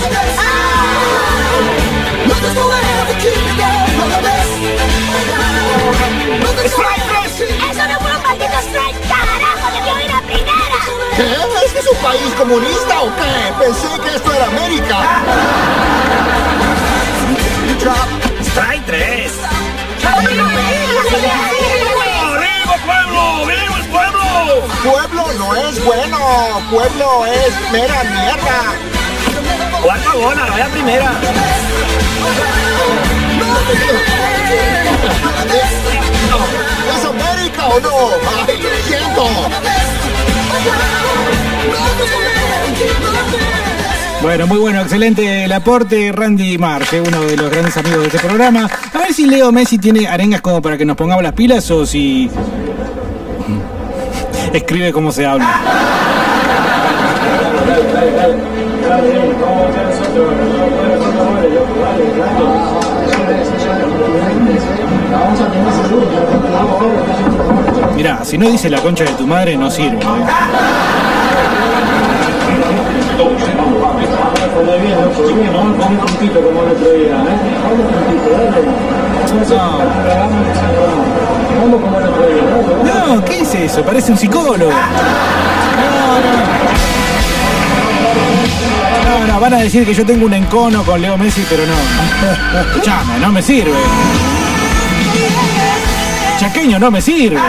Speaker 4: ¡Eso no fue un maldito strike!
Speaker 7: ¿Qué? ¿Es que es un país comunista o qué? Pensé que esto era América.
Speaker 17: ¡Strike 3!
Speaker 7: ¡Arriba, pueblo! ¡Viva el pueblo! Pueblo no es bueno. Pueblo es mera mierda.
Speaker 17: ¡Cuarta bola! ¡Vaya primera!
Speaker 7: ¿Es América o no? ¡Ay, lo siento!
Speaker 2: Bueno, muy bueno, excelente el aporte, Randy Marsh, eh, uno de los grandes amigos de este programa. A ver si Leo Messi tiene arengas como para que nos pongamos las pilas o si escribe cómo se habla. Mirá, si no dice la concha de tu madre, no sirve. ¿eh? No, ¿qué es eso? Parece un psicólogo. No, no, van a decir que yo tengo un encono con Leo Messi, pero no. Escuchame, no me sirve. Chaqueño no me sirve.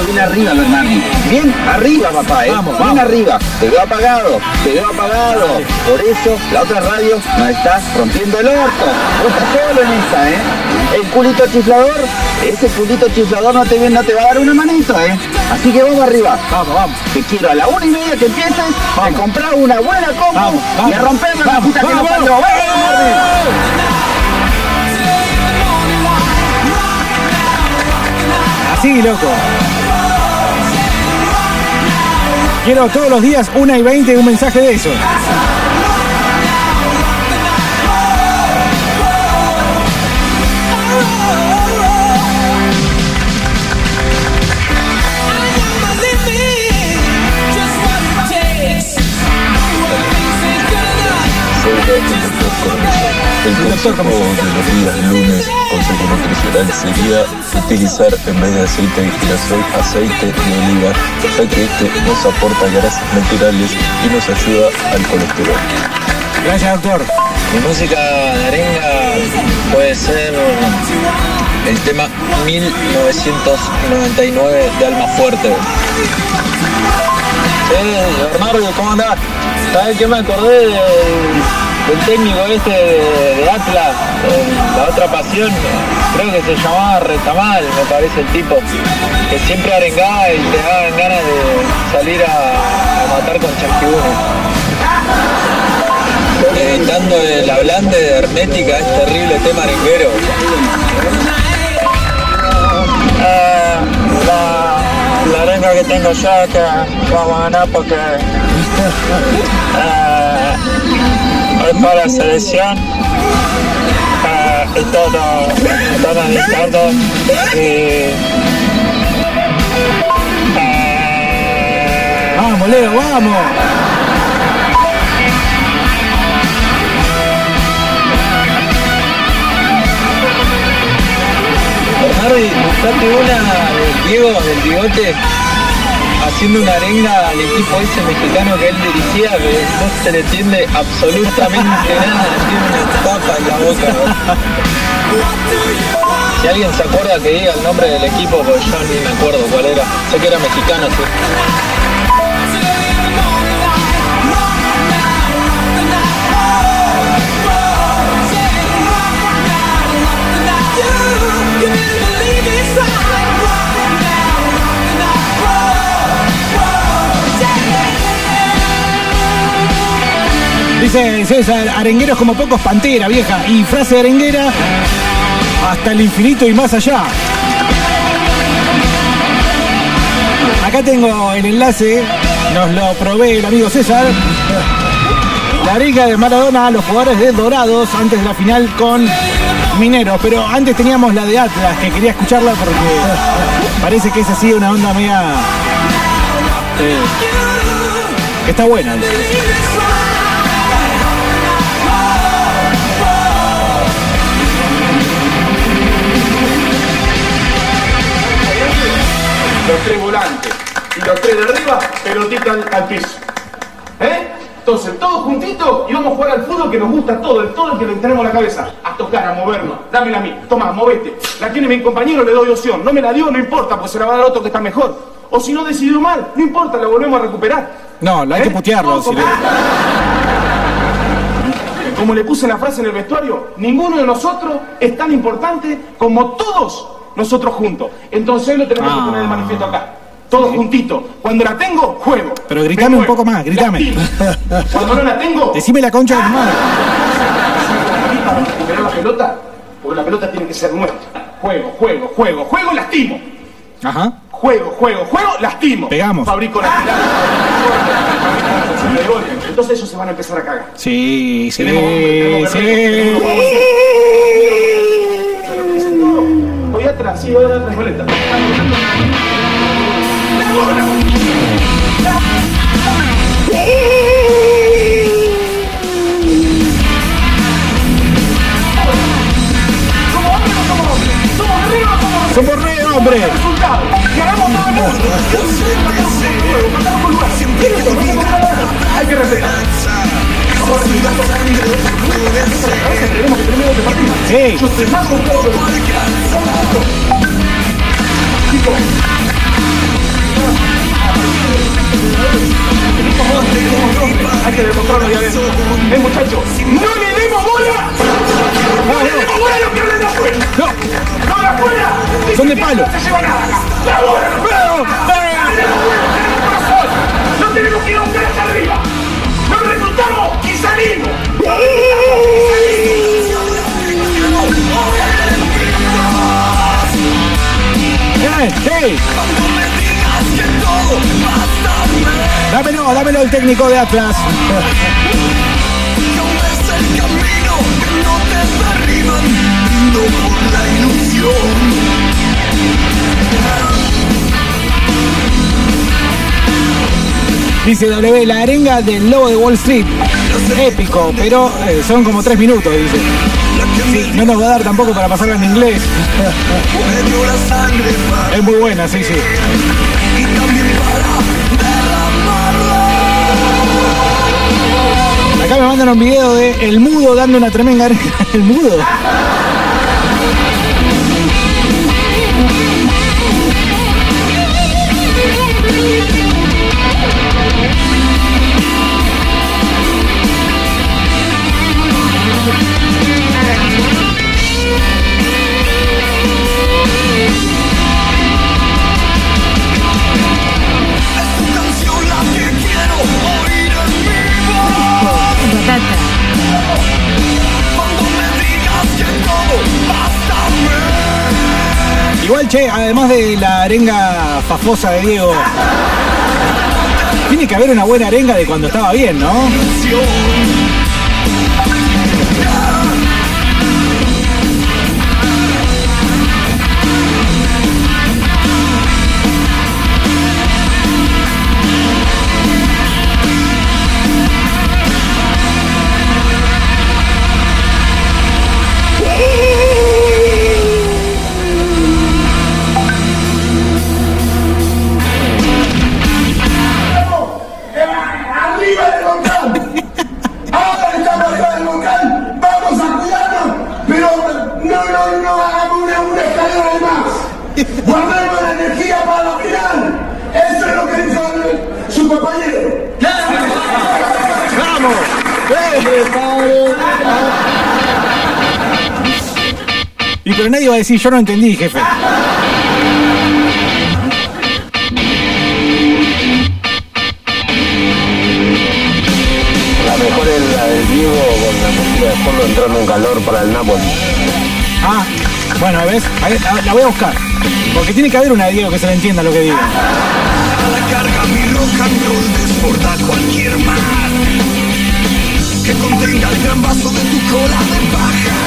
Speaker 19: Bien arriba. Bien arriba, papá, ¿eh?
Speaker 2: Vamos,
Speaker 19: bien
Speaker 2: vamos.
Speaker 19: arriba. Te veo apagado, te veo apagado. Por eso, la otra radio nos estás rompiendo el orto. Vos estás solo en esa, ¿eh? El culito chiflador, ese culito chiflador no te, no te va a dar una manito, ¿eh? Así que vamos arriba.
Speaker 2: Vamos, vamos.
Speaker 19: Te quiero a la una y media que empieces, a comprar una buena
Speaker 2: Vamos,
Speaker 19: y a romperme la puta que nos
Speaker 2: vamos.
Speaker 19: parió. ¡Vamos, Bernardi!
Speaker 2: Así, loco. Quiero todos los días una y 20 un mensaje de eso.
Speaker 20: El consejo de los días lunes, nutricional, sería utilizar en vez de aceite de girasol aceite de oliva, ya que este nos aporta grasas naturales y nos ayuda al colesterol.
Speaker 2: Gracias, doctor.
Speaker 21: Mi música de arenga puede ser el tema 1999 de Alma Fuerte. Sí, Bernardo, ¿cómo andás? ¿Sabes qué me acordé del, del técnico este de, de Atlas, el- la otra pasión? Creo que se llamaba Retamal, me parece el tipo, que siempre arengaba y te daban ganas de salir a, a matar con chasquibunes. Editando el hablante de Hermética, es terrible tema arenguero. Eh, la, la arenga que tengo yo que vamos a ganar porque eh, es para la selección eh, y todo, eh,
Speaker 2: Vamos, Leo, vamos.
Speaker 21: Bernardi, buscate una del Diego, del bigote, haciendo una arenga al equipo ese mexicano que él dirigía, que no se le entiende absolutamente nada, tiene una papa en la boca. Si alguien se acuerda que diga el nombre del equipo, pues yo ni me acuerdo cuál era. Sé que era mexicano.
Speaker 2: César, arengueros como pocos pantera, vieja. Y frase arenguera, hasta el infinito y más allá. Acá tengo el enlace, nos lo provee el amigo César. La arenga de Maradona los jugadores de Dorados antes de la final con Mineros. Pero antes teníamos la de Atlas, que quería escucharla porque parece que es así una onda media... eh, que está buena.
Speaker 9: Los tres volantes y los tres de arriba, pelotita al, piso. ¿Eh? Entonces, todos juntitos y vamos a jugar al fútbol que nos gusta todo, el todo el que le tenemos la cabeza. A tocar, a movernos. Dámela a mí. Toma, movete. La tiene mi compañero, le doy opción. No me la dio, no importa, pues se la va a dar otro que está mejor. O si no decidió mal, no importa, la volvemos a recuperar.
Speaker 2: No, la hay que putearlo. si le-
Speaker 9: Como le puse la frase en el vestuario, ninguno de nosotros es tan importante como todos nosotros juntos. Entonces lo tenemos que
Speaker 2: Ah.
Speaker 9: poner de manifiesto acá. Todos juntitos. Cuando la tengo, juego.
Speaker 2: Pero gritame un poco más, gritame.
Speaker 9: Cuando no la tengo,
Speaker 2: Decime la concha de tu madre.
Speaker 9: recuperar la pelota, porque la pelota tiene que ser nuestra. Juego, juego, juego, juego, lastimo.
Speaker 2: Ajá.
Speaker 9: Juego, juego, juego, lastimo.
Speaker 2: Pegamos.
Speaker 9: Fabrico la tirada. Entonces ellos se van a empezar a cagar.
Speaker 2: Sí, sí, sí.
Speaker 9: Atrás, sí, voy atrás, Violeta.
Speaker 2: Somos re hombre.
Speaker 9: Hay que respetar. Chicos. Hay que demostrarlo ya adentro. Eh, muchachos, no le demos bola. No le demos bola a lo que hablan de afuera.
Speaker 2: No.
Speaker 9: No de afuera.
Speaker 2: Son de palo.
Speaker 9: No se lleva nada acá. La bola
Speaker 2: Dámelo, dámelo el técnico de Atlas. Dice W, la arenga del lobo de Wall Street. Épico, pero eh, son como tres minutos, dice. No nos va a dar tampoco para pasarla en inglés. Es muy buena, sí, sí. Acá me mandan un video de El Mudo dando una tremenda. El Mudo. Igual, che, además de la arenga fafosa de Diego, tiene que haber una buena arenga de cuando estaba bien, ¿no? Y pero nadie va a decir, yo no entendí, jefe.
Speaker 22: La mejor es la del Diego con la música de fondo entrando en calor para el Napoli.
Speaker 2: Ah, bueno, ¿ves? Ahí- ah, La voy a buscar. Porque tiene que haber una de Diego que se le entienda lo que diga.
Speaker 13: la carga mi rock and roll desborda cualquier mar que contenga el gran vaso de tu cola de paja.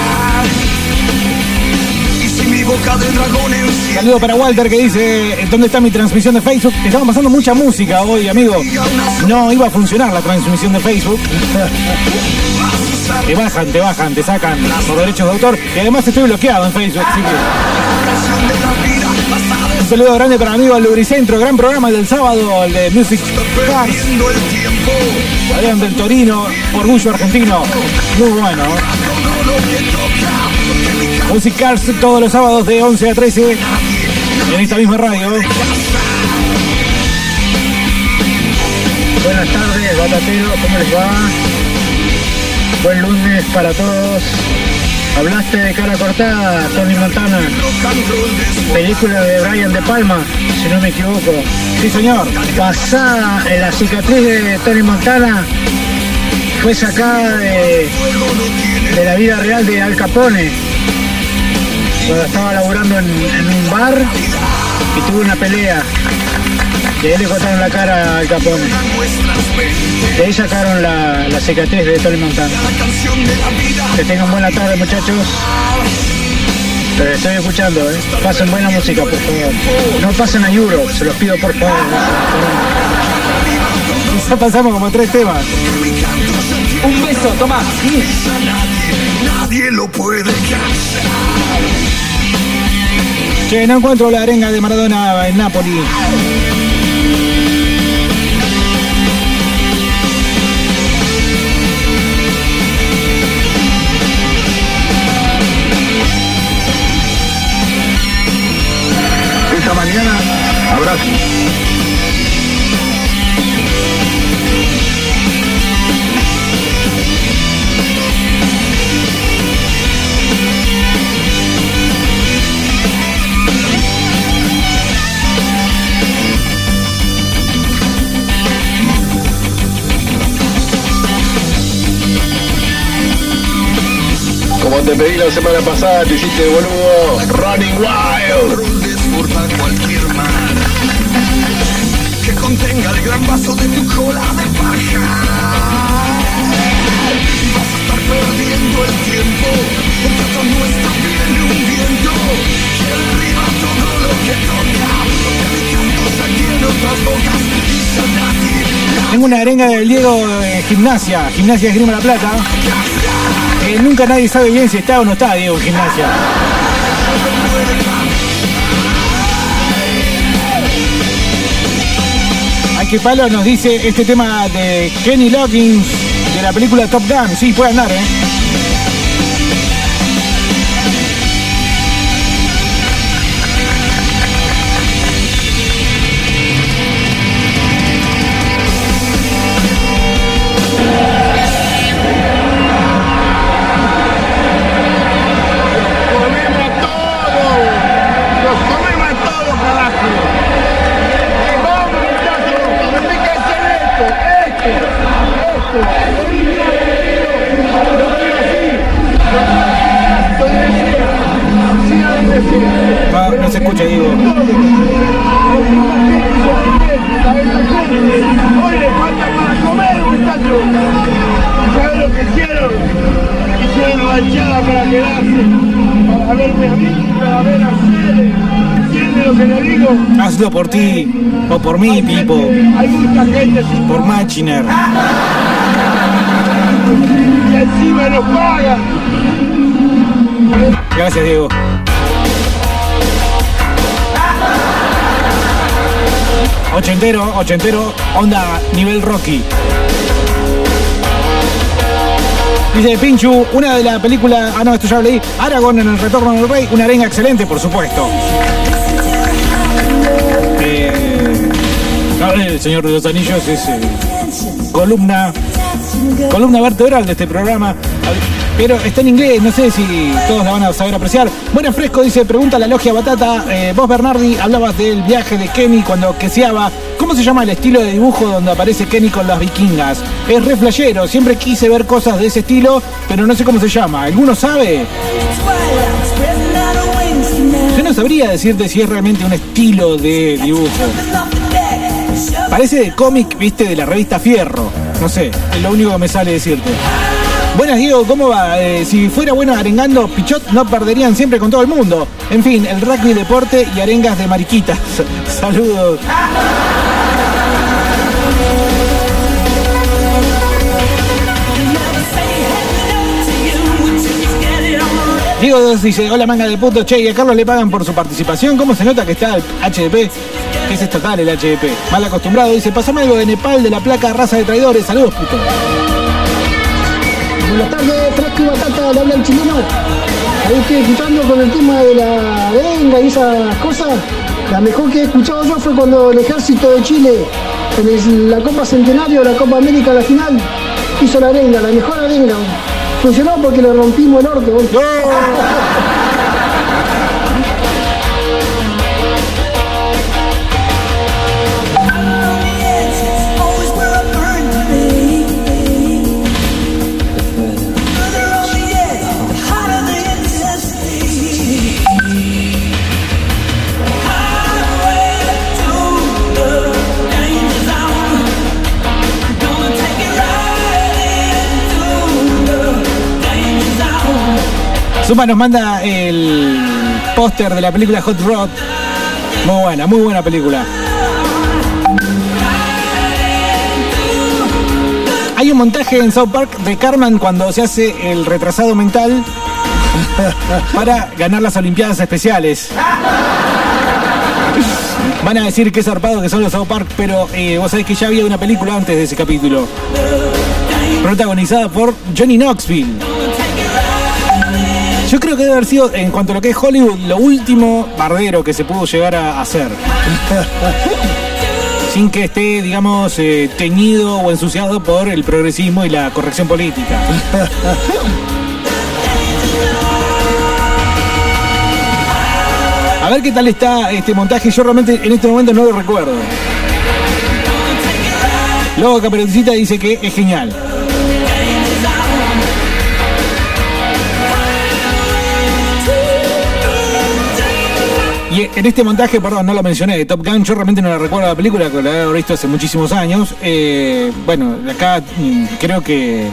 Speaker 2: Saludo para Walter que dice, ¿dónde está mi transmisión de Facebook? Estamos pasando mucha música hoy, amigo. No iba a funcionar la transmisión de Facebook. Te bajan, te bajan, te sacan por derechos de autor. Y además estoy bloqueado en Facebook, así que... Un saludo grande para el amigo Lubricentro, gran programa el del sábado, el de Music Cars. Adrián del Torino, orgullo argentino. Muy bueno. Music Cars todos los sábados de 11 a 13 en esta misma radio.
Speaker 8: Buenas tardes, batateros, ¿cómo les va? Buen lunes para todos. Hablaste de cara cortada, Tony Montana. Película de Brian De Palma, si no me equivoco.
Speaker 2: Sí, señor.
Speaker 8: Basada en la cicatriz de Tony Montana, fue sacada de, de la vida real de Al Capone. Cuando estaba laburando en, en un bar y tuvo una pelea. Y ahí le cortaron la cara Al Capone. De ahí sacaron la, la cicatriz de Tony Montana. Que tengan buena tarde, muchachos. Pero estoy escuchando, ¿eh? Pasen buena música, por favor. No pasen a Euro, se los pido, por favor.
Speaker 2: Ya pasamos como tres temas.
Speaker 23: Un beso, toma.
Speaker 13: Nadie lo puede cansar.
Speaker 2: Che, no encuentro la arenga de Maradona en Napoli.
Speaker 17: Esta mañana
Speaker 14: Como te pedí la semana pasada, te hiciste boludo. Running Wild.
Speaker 13: Cualquier mar que contenga el gran vaso de tu cola de paja. Vas a estar perdiendo el tiempo, porque todo nuestro viene un viento que derriba todo lo que toca. Porque mi canto se tiene otras bocas y ti.
Speaker 2: Tengo una arenga del Diego de gimnasia, gimnasia Esgrima La Plata. Eh, nunca nadie sabe bien si está o no está Diego en gimnasia. Ay, que palo nos dice este tema de Kenny Loggins de la película Top Gun. Sí, puede andar, ¿eh? Por mí,
Speaker 7: sin
Speaker 2: Por Machiner.
Speaker 7: y encima nos pagan.
Speaker 2: Gracias, Diego. Ochentero, ochentero, onda nivel Rocky. Dice Pinchu, una de la película. Ah, no, esto ya lo leí. Aragorn en el retorno del rey, una arenga excelente, por supuesto. El Señor de los Anillos es eh, columna columna vertebral de este programa. Pero está en inglés, no sé si todos la van a saber apreciar. Buena Fresco dice, pregunta la logia Batata. eh, vos, Bernardi, hablabas del viaje de Kenny cuando queseaba. ¿Cómo se llama el estilo de dibujo donde aparece Kenny con las vikingas? Es re flashero, siempre quise ver cosas de ese estilo, pero no sé cómo se llama. ¿Alguno sabe? Yo no sabría decirte si es realmente un estilo de dibujo. Parece de cómic, viste, de la revista Fierro. No sé, es lo único que me sale decirte. Buenas, Diego, ¿cómo va? Eh, si fuera bueno arengando, Pichot no perderían siempre con todo el mundo. En fin, el rugby deporte y arengas de mariquitas. Saludos. Diego dos dice, hola manga de puto, che, y a Carlos le pagan por su participación. ¿Cómo se nota que está el HDP? Es estatal el HDP. Mal acostumbrado, dice, pasame algo de Nepal de la placa raza de traidores. Saludos, puto.
Speaker 24: Buenas tardes, Fresco y Batata, le habla chileno. Ahí estoy escuchando con el tema de la arenga y esas cosas. La mejor que he escuchado yo fue cuando el ejército de Chile, en la Copa Centenario, la Copa América, la final, hizo la arenga, la mejor arenga. Funcionó porque le rompimos el orto.
Speaker 2: Zumba nos manda el póster de la película Hot Rod. Muy buena, muy buena película. Hay un montaje en South Park de Carmen cuando se hace el retrasado mental para ganar las Olimpiadas Especiales. Van a decir que es zarpado que son los South Park, pero eh, vos sabés que ya había una película antes de ese capítulo. Protagonizada por Johnny Knoxville. Yo creo que debe haber sido, en cuanto a lo que es Hollywood, lo último bardero que se pudo llegar a hacer. Sin que esté, digamos, eh, teñido o ensuciado por el progresismo y la corrección política. A ver qué tal está este montaje. Yo realmente en este momento no lo recuerdo. Luego Caperucita dice que es genial. Y en este montaje, perdón, no lo mencioné, de Top Gun, yo realmente no la recuerdo la película, que la he visto hace muchísimos años. Eh, bueno, acá mm, creo que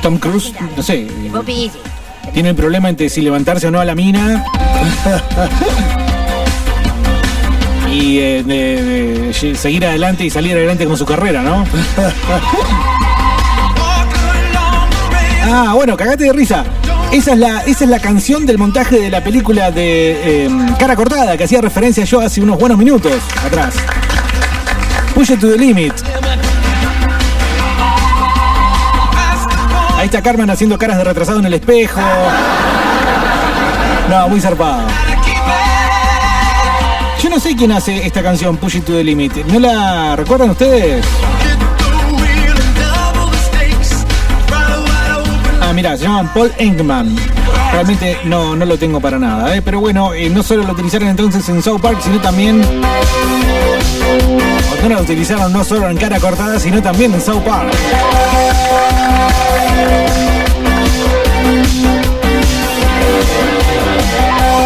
Speaker 2: Tom Cruise, no sé, tiene el problema entre si levantarse o no a la mina. y eh, de- de seguir adelante y salir adelante con su carrera, ¿no? ah, bueno, cagate de risa. Esa es, la, esa es la canción del montaje de la película de eh, Cara Cortada, que hacía referencia yo hace unos buenos minutos atrás. Push it to the limit. Ahí está Carmen haciendo caras de retrasado en el espejo. No, muy zarpado. Yo no sé quién hace esta canción, Push It to the Limit. ¿No la recuerdan ustedes? Mira, se llaman Paul Engman. Realmente no, no lo tengo para nada, ¿eh? pero bueno, eh, no solo lo utilizaron entonces en South Park, sino también. no lo utilizaron no solo en cara cortada, sino también en South Park.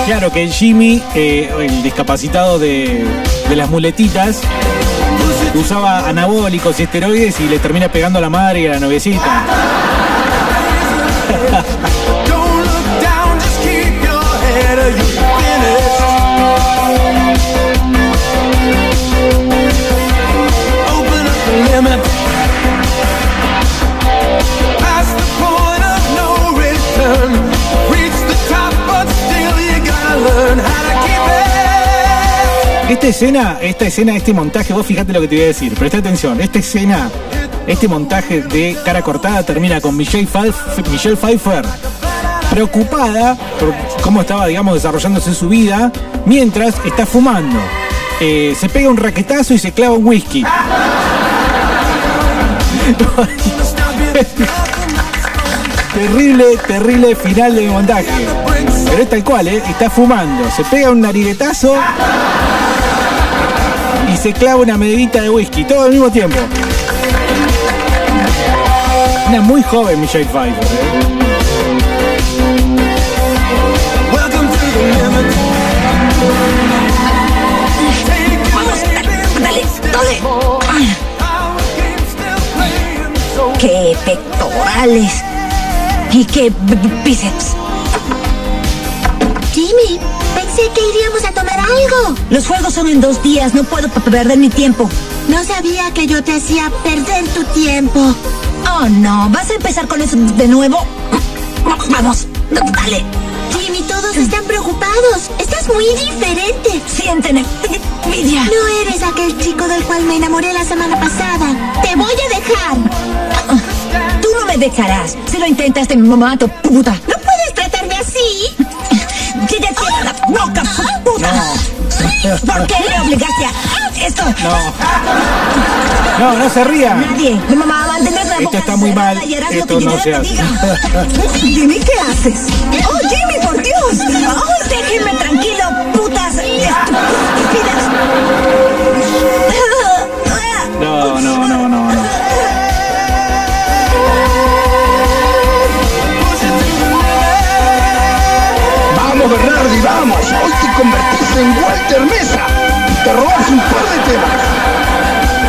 Speaker 2: Claro que Jimmy, eh, el discapacitado de, de las muletitas, usaba anabólicos y esteroides y le termina pegando a la madre y a la noviecita. Esta escena, esta este montaje, vos fíjate lo que te voy a decir, presta atención, esta escena, este montaje de cara cortada termina con Michelle Pfeiffer preocupada por cómo estaba, digamos, desarrollándose su vida, mientras está fumando. Eh, se pega un raquetazo y se clava un whisky. terrible, terrible final de montaje. Pero es tal cual, ¿eh? Está fumando, se pega un nariguetazo y se clava una medita de whisky, todo al mismo tiempo. Una muy joven Michelle Pfeiffer, ¿eh?
Speaker 5: Vamos, dale, dale, dale. Qué pectorales. Y qué bíceps.
Speaker 4: Jimmy, pensé que iríamos a tomar algo.
Speaker 5: Los juegos son en dos días, no puedo perder mi tiempo.
Speaker 4: No sabía que yo te hacía perder tu tiempo.
Speaker 5: Oh, no, ¿vas a empezar con eso de nuevo? Vamos, dale.
Speaker 4: Jimmy, todos están preocupados. Estás muy diferente.
Speaker 5: Sienten envidia.
Speaker 4: No eres aquel chico del cual me enamoré la semana pasada. Te voy a dejar.
Speaker 5: Tú no me dejarás. Si lo intentas, te mato, puta.
Speaker 4: No
Speaker 5: ¿Por qué me obligaste a esto?
Speaker 2: No. No, no se rían.
Speaker 5: Nadie. Mi mamá va a mantener la
Speaker 2: Esto está muy mal. Esto no se hace.
Speaker 5: Jimmy, ¿qué haces? Oh, Jimmy, por Dios. Oh, déjenme tranquilo, putas estúpidas.
Speaker 2: No, no, no, no, no.
Speaker 7: Vamos, Bernardi, vamos. Hoy te en Walter Mesa. Te robas un par de temas.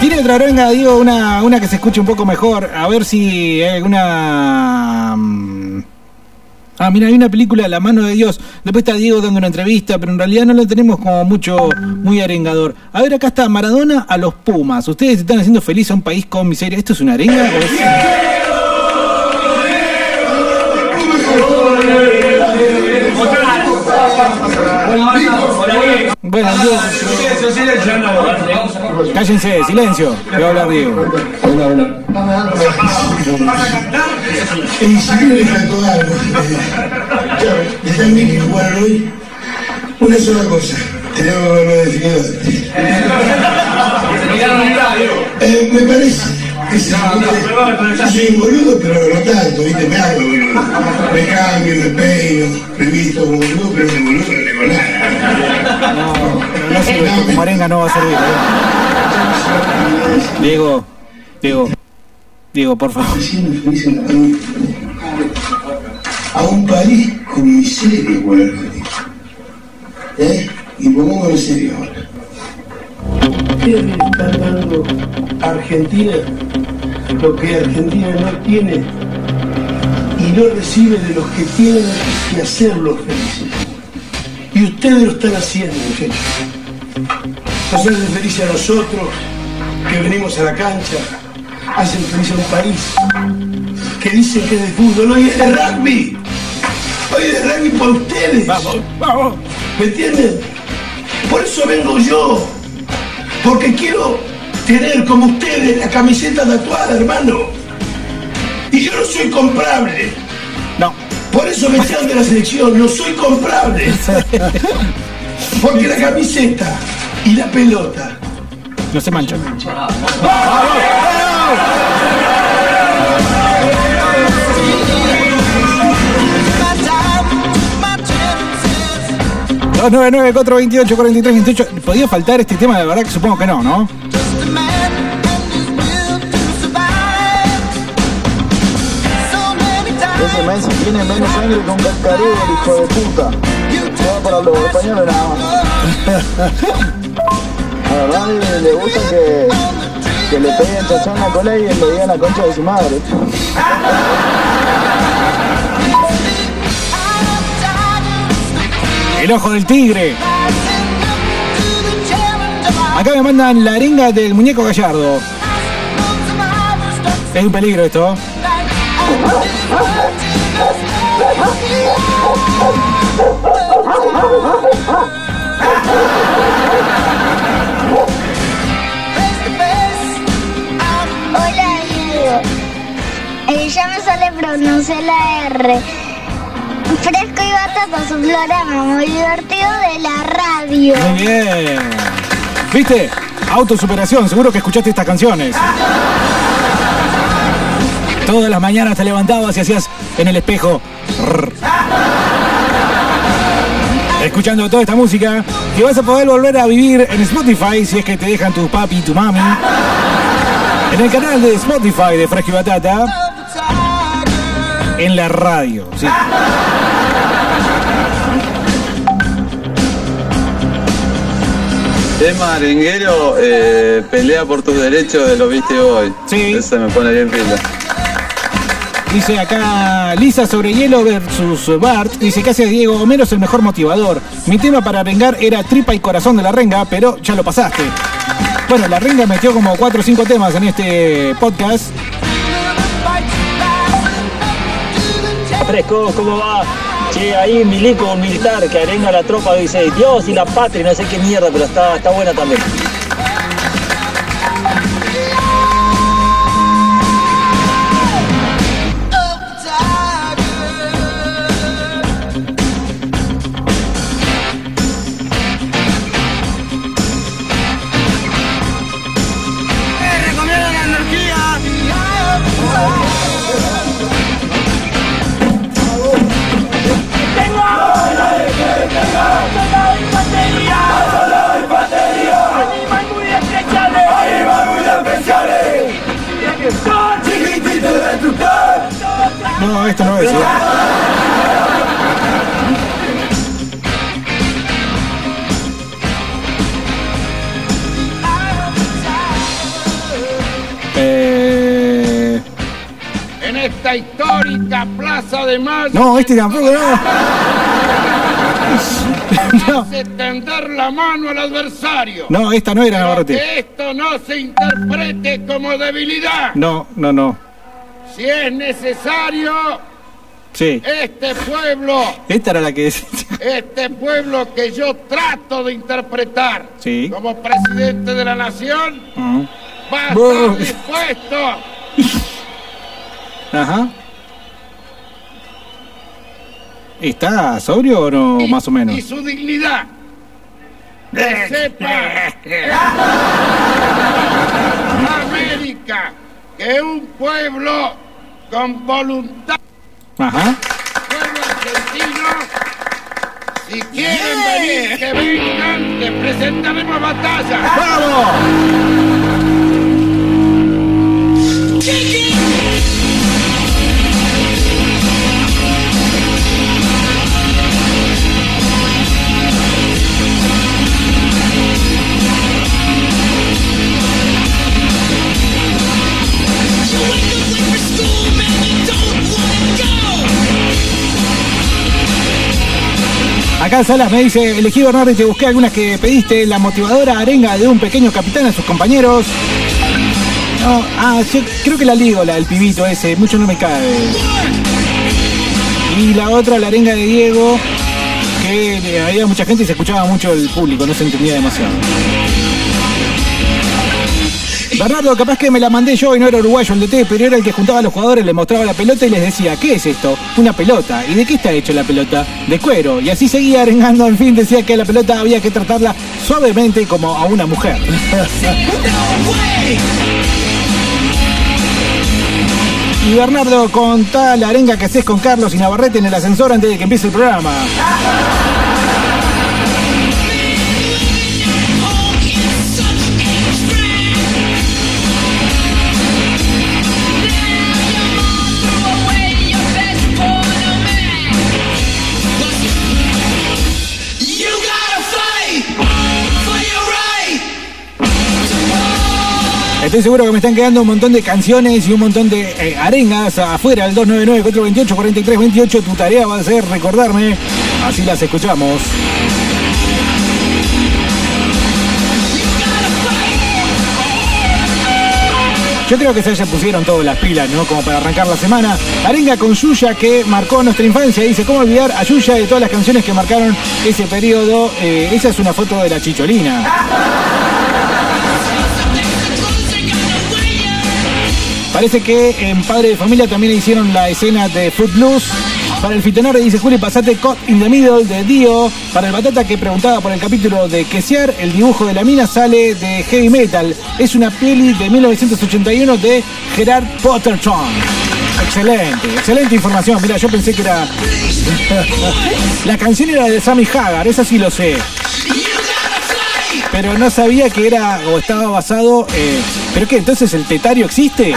Speaker 2: Tiene otra venga, digo, una, una que se escuche un poco mejor. A ver si hay alguna. mm. Ah, mira, hay una película, La mano de Dios. Después está Diego dando una entrevista, pero en realidad no lo tenemos como mucho, muy arengador. A ver, acá está Maradona a los Pumas. Ustedes están haciendo feliz a un país con miseria. ¿Esto es una arenga o es.?
Speaker 9: Hola,
Speaker 2: Bueno, Diego, cállense, silencio. Que va a hablar Diego.
Speaker 13: Y si quiero les canto algo. eh, De también que jugaron hoy, una sola cosa. Tenemos que haberlo definido antes. Me parece. que si ¿viste? Yo soy un boludo, pero no tanto, ¿viste? Me hago boludo. Me cambio, me peino, me visto como boludo, pero de boludo no.
Speaker 2: No sirve, tu no va a servir. ¿eh? Diego, Diego, Diego, por favor.
Speaker 13: a un país con miseria, bueno. ¿Eh? Y pongámonos en serio ahora. ¿Ustedes le están dando a Argentina lo que Argentina no tiene y no recibe de los que tienen que hacerlos felices? Y ustedes lo están haciendo, muchachos. Nos hacen felices a nosotros, que venimos a la cancha, hacen feliz a un país que dicen que es de fútbol, hoy es de rugby. Hoy es de rugby por ustedes. Vamos, vamos. ¿Me entienden? Por eso vengo yo. Porque quiero tener como ustedes la camiseta tatuada, hermano. Y yo no soy comprable. Por eso me echaron de la selección, no soy comprable. Porque la camiseta y la pelota
Speaker 2: No se manchan. Dos nueve nueve cuatro veintiocho cuarenta y tres veintiocho. ¿Podía faltar este tema? De verdad que supongo que no, ¿no?
Speaker 17: Tiene menos sangre que un el hijo de puta. Todo para los españoles nada más. A verdad le, gusta que, que le peguen chachón a la cola y le digan la concha de su madre.
Speaker 2: El ojo del tigre. Acá me mandan la arenga del muñeco gallardo. Es un peligro esto.
Speaker 4: Hola, amigo. Ya me sale pronunciar la R. Fresco y batata es un programa muy divertido de la radio.
Speaker 2: Muy bien. ¿Viste? Autosuperación, seguro que escuchaste estas canciones. Todas las mañanas te levantabas y hacías en el espejo. Escuchando toda esta música que vas a poder volver a vivir en Spotify si es que te dejan tu papi y tu mami. En el canal de Spotify de Fresco y Batata. En la radio, sí.
Speaker 21: Tema arenguero, eh, pelea por tus derechos de lo viste hoy.
Speaker 2: Sí.
Speaker 21: Ese me pone bien pila.
Speaker 2: Dice acá Lisa sobre hielo versus Bart. Dice que hace Diego Homero es el mejor motivador. Mi tema para arengar era tripa y corazón de la renga, pero ya lo pasaste. Bueno, la renga metió como 4 o 5 temas en este podcast.
Speaker 25: Fresco, ¿cómo va? Che, ahí Milico, un militar que arenga la tropa, dice Dios y la patria, no sé qué mierda, pero está, está buena también.
Speaker 26: Plaza de mayo.
Speaker 2: No, este tampoco, no.
Speaker 26: Hace tender la mano al adversario.
Speaker 2: No, esta no era Navarrete.
Speaker 26: que esto no se interprete como debilidad.
Speaker 2: No, no, no.
Speaker 26: Si es necesario,
Speaker 2: Sí.
Speaker 26: este pueblo
Speaker 2: Esta era la que decía.
Speaker 26: este pueblo que yo trato de interpretar
Speaker 2: Sí.
Speaker 26: como presidente de la nación
Speaker 2: Mm.
Speaker 26: va a estar dispuesto
Speaker 2: Ajá. ¿Está sobrio o no, más o menos?
Speaker 26: y su dignidad que sepa América que un pueblo con voluntad
Speaker 2: Ajá.
Speaker 26: pueblo argentino si quieren venir que vengan que presentaremos batalla
Speaker 2: ¡Vamos! Acá Salas me dice, elegí Bernardo y te busqué algunas que pediste, la motivadora arenga de un pequeño capitán a sus compañeros. No, ah, yo creo que la ligo, la del pibito ese, mucho no me cae. Y la otra, la arenga de Diego, que eh, había mucha gente y se escuchaba mucho el público, no se entendía demasiado. Bernardo, capaz que me la mandé yo y no era uruguayo el DT, pero era el que juntaba a los jugadores, les mostraba la pelota y les decía, ¿qué es esto? Una pelota. ¿Y de qué está hecho la pelota? De cuero. Y así seguía arengando, en fin, decía que la pelota había que tratarla suavemente como a una mujer. Y Bernardo, contá la arenga que haces con Carlos y Navarrete en el ascensor antes de que empiece el programa. Estoy seguro que me están quedando un montón de canciones y un montón de eh, arengas afuera al 299-428-4328. Tu tarea va a ser recordarme. Así las escuchamos. Yo creo que se pusieron todas las pilas, ¿no? Como para arrancar la semana. Arenga con Yuya que marcó nuestra infancia. Dice, ¿cómo olvidar a Yuya de todas las canciones que marcaron ese periodo? Eh, esa es una foto de la chicholina. Parece que en Padre de Familia también hicieron la escena de Footloose. Para el Fitonare dice Juli, pasate Caught in the Middle de Dio. Para el Batata que preguntaba por el capítulo de Kesiar, el dibujo de la mina sale de Heavy Metal. Es una peli de 1981 de Gerard Potterton. Excelente, excelente información. Mira, yo pensé que era... la canción era de Sammy Hagar, esa sí lo sé. Pero no sabía que era o estaba basado... eh, ¿Pero qué? ¿Entonces el tetario existe?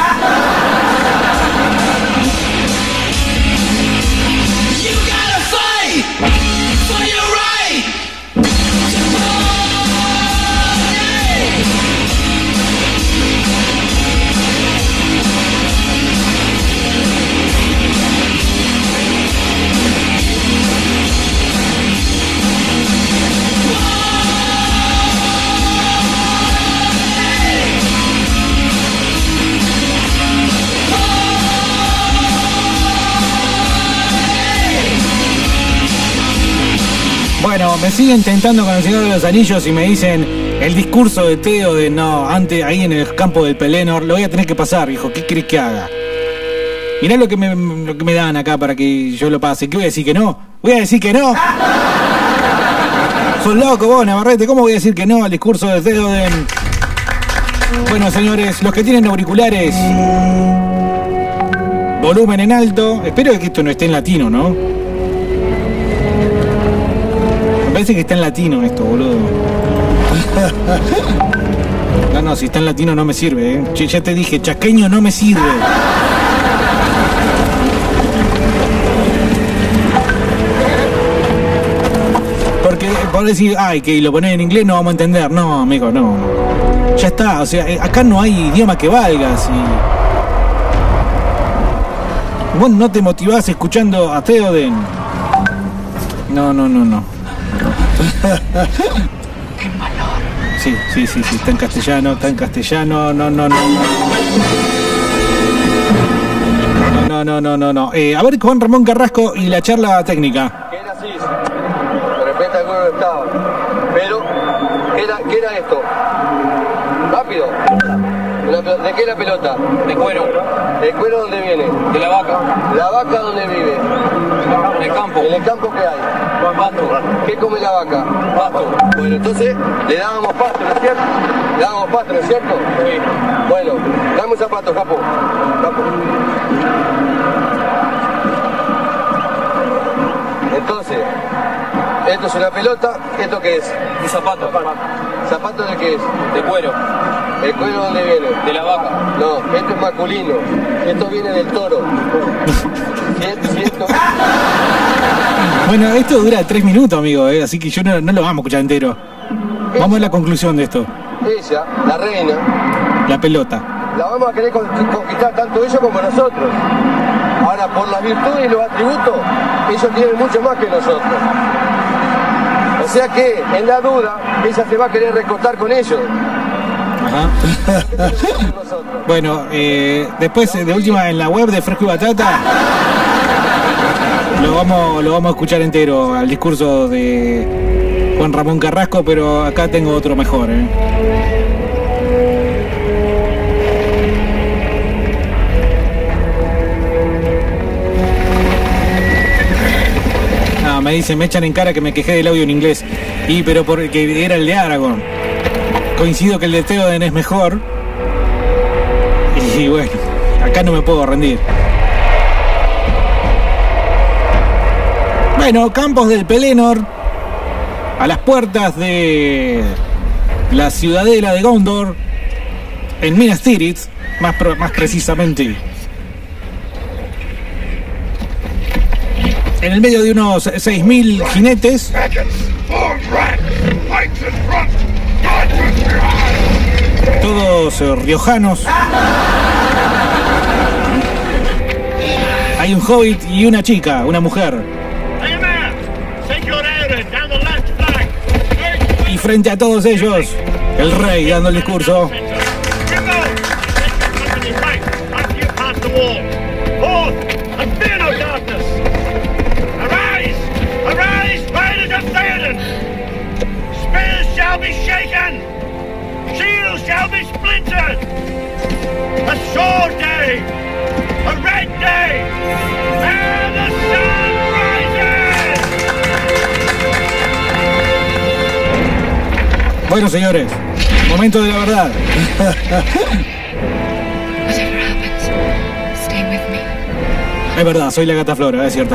Speaker 2: Me siguen tentando con el Señor de los Anillos y me dicen el discurso de Teo de no, antes ahí en el campo del Pelenor, lo voy a tener que pasar, hijo, ¿qué crees que haga? Mirá lo que me, lo que me dan acá para que yo lo pase. ¿Qué voy a decir que no? ¿Voy a decir que no? Sos loco vos, Navarrete, ¿cómo voy a decir que no al discurso de Teo de... Bueno, señores, los que tienen auriculares, volumen en alto, espero que esto no esté en latino, ¿no? Parece que está en latino esto, boludo. No, no, si está en latino no me sirve, ¿eh? Ya te dije, chasqueño no me sirve. Porque por decir, ay, que lo pones en inglés no vamos a entender. No, amigo, no. Ya está, o sea, eh, acá no hay idioma que valga, si... Vos no te motivás escuchando a Theoden. No, no, no, no. ¡Qué valor! Sí, sí, sí, sí, está en castellano, está en castellano, no, no, no. No, no, no, no, no. no. Eh, a ver, Juan Ramón Carrasco y la charla técnica.
Speaker 27: ¿Qué Era así, de repente alguno no estaba. Pero, ¿qué era, qué era esto? ¿De qué es la pelota?
Speaker 21: De cuero.
Speaker 27: ¿El cuero dónde viene?
Speaker 21: De la vaca.
Speaker 27: ¿La vaca dónde vive?
Speaker 21: En el campo.
Speaker 27: ¿En el campo qué hay?
Speaker 21: Pasto.
Speaker 27: ¿Qué come la vaca?
Speaker 21: Pasto.
Speaker 27: Bueno, entonces le dábamos pasto, ¿no es cierto? Le dábamos pasto, ¿no es cierto?
Speaker 21: Sí.
Speaker 27: Bueno, dame un zapato, capo. Capo. Entonces, esto es una pelota, ¿esto qué es?
Speaker 21: Un zapato.
Speaker 27: ¿Zapato de qué es?
Speaker 21: De cuero.
Speaker 27: ¿El cuero dónde viene?
Speaker 21: De la vaca.
Speaker 27: No, esto es masculino. Esto viene del toro. ¿Cierto? ¿Cierto?
Speaker 2: Bueno, esto dura tres minutos, amigo, eh, así que yo no, no lo vamos a escuchar entero. Vamos a la conclusión de esto.
Speaker 27: Ella, la reina,
Speaker 2: La pelota.
Speaker 27: la vamos a querer con- conquistar tanto ellos como nosotros. Ahora, por las virtudes y los atributos, ellos tienen mucho más que nosotros. O sea que, en la duda, ella se va a querer recostar con ellos.
Speaker 2: Ajá. bueno, eh, después eh, de última en la web de Fresco y Batata lo vamos, lo vamos a escuchar entero al discurso de Juan Ramón Carrasco, pero acá tengo otro mejor. eh. Ah, me dicen, me echan en cara que me quejé del audio en inglés. Y pero porque era el de Aragón. Coincido que el de Theoden es mejor. Y bueno, acá no me puedo rendir. Bueno, campos del Pelennor. A las puertas de la ciudadela de Gondor. En Minas Tirith, más, más precisamente. En el medio de unos 6.000 jinetes. Todos eh, riojanos. Hay un hobbit y una chica, una mujer. Y frente a todos ellos, el rey dando el discurso. Bueno, señores, momento de la verdad. Es verdad, soy la gata flora, es cierto.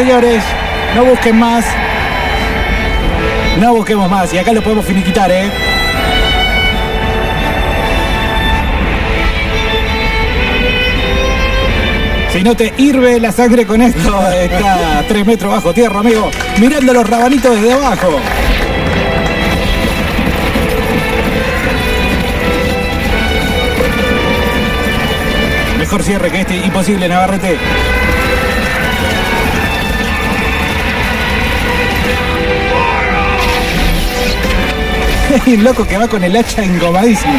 Speaker 2: Señores. No busquen más. No busquemos más. Y acá lo podemos finiquitar, ¿eh? Si no te hirve la sangre con esto, está a 3 metros bajo tierra, amigo. Mirando los rabanitos desde abajo. Mejor cierre que este, imposible, Navarrete. Hay un loco que va con el hacha engomadísimo.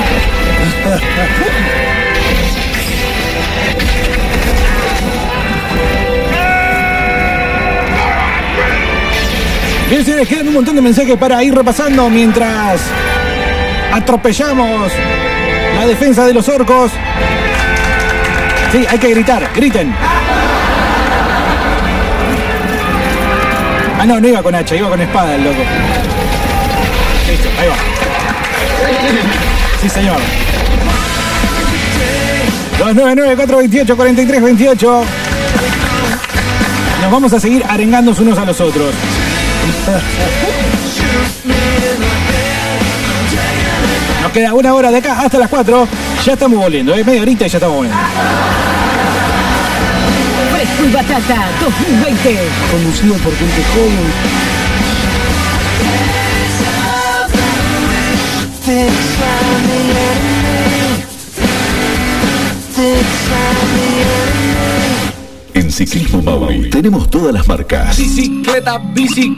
Speaker 2: Bien, señores, quedan un montón de mensajes para ir repasando mientras atropellamos la defensa de los orcos. Sí, hay que gritar, griten. Ah, no, no iba con hacha, iba con espada el loco. Sí, señor. 299 428 43 28 nos vamos a seguir arengándonos unos a los otros. Nos queda una hora de acá hasta las 4. Ya estamos volviendo, ¿eh? media horita y ya estamos volviendo.
Speaker 3: Fresco y Batata 2020.
Speaker 24: Conducido por gente joven.
Speaker 28: En Ciclismo Mauri tenemos todas las marcas.
Speaker 17: Bicicleta, bicicleta.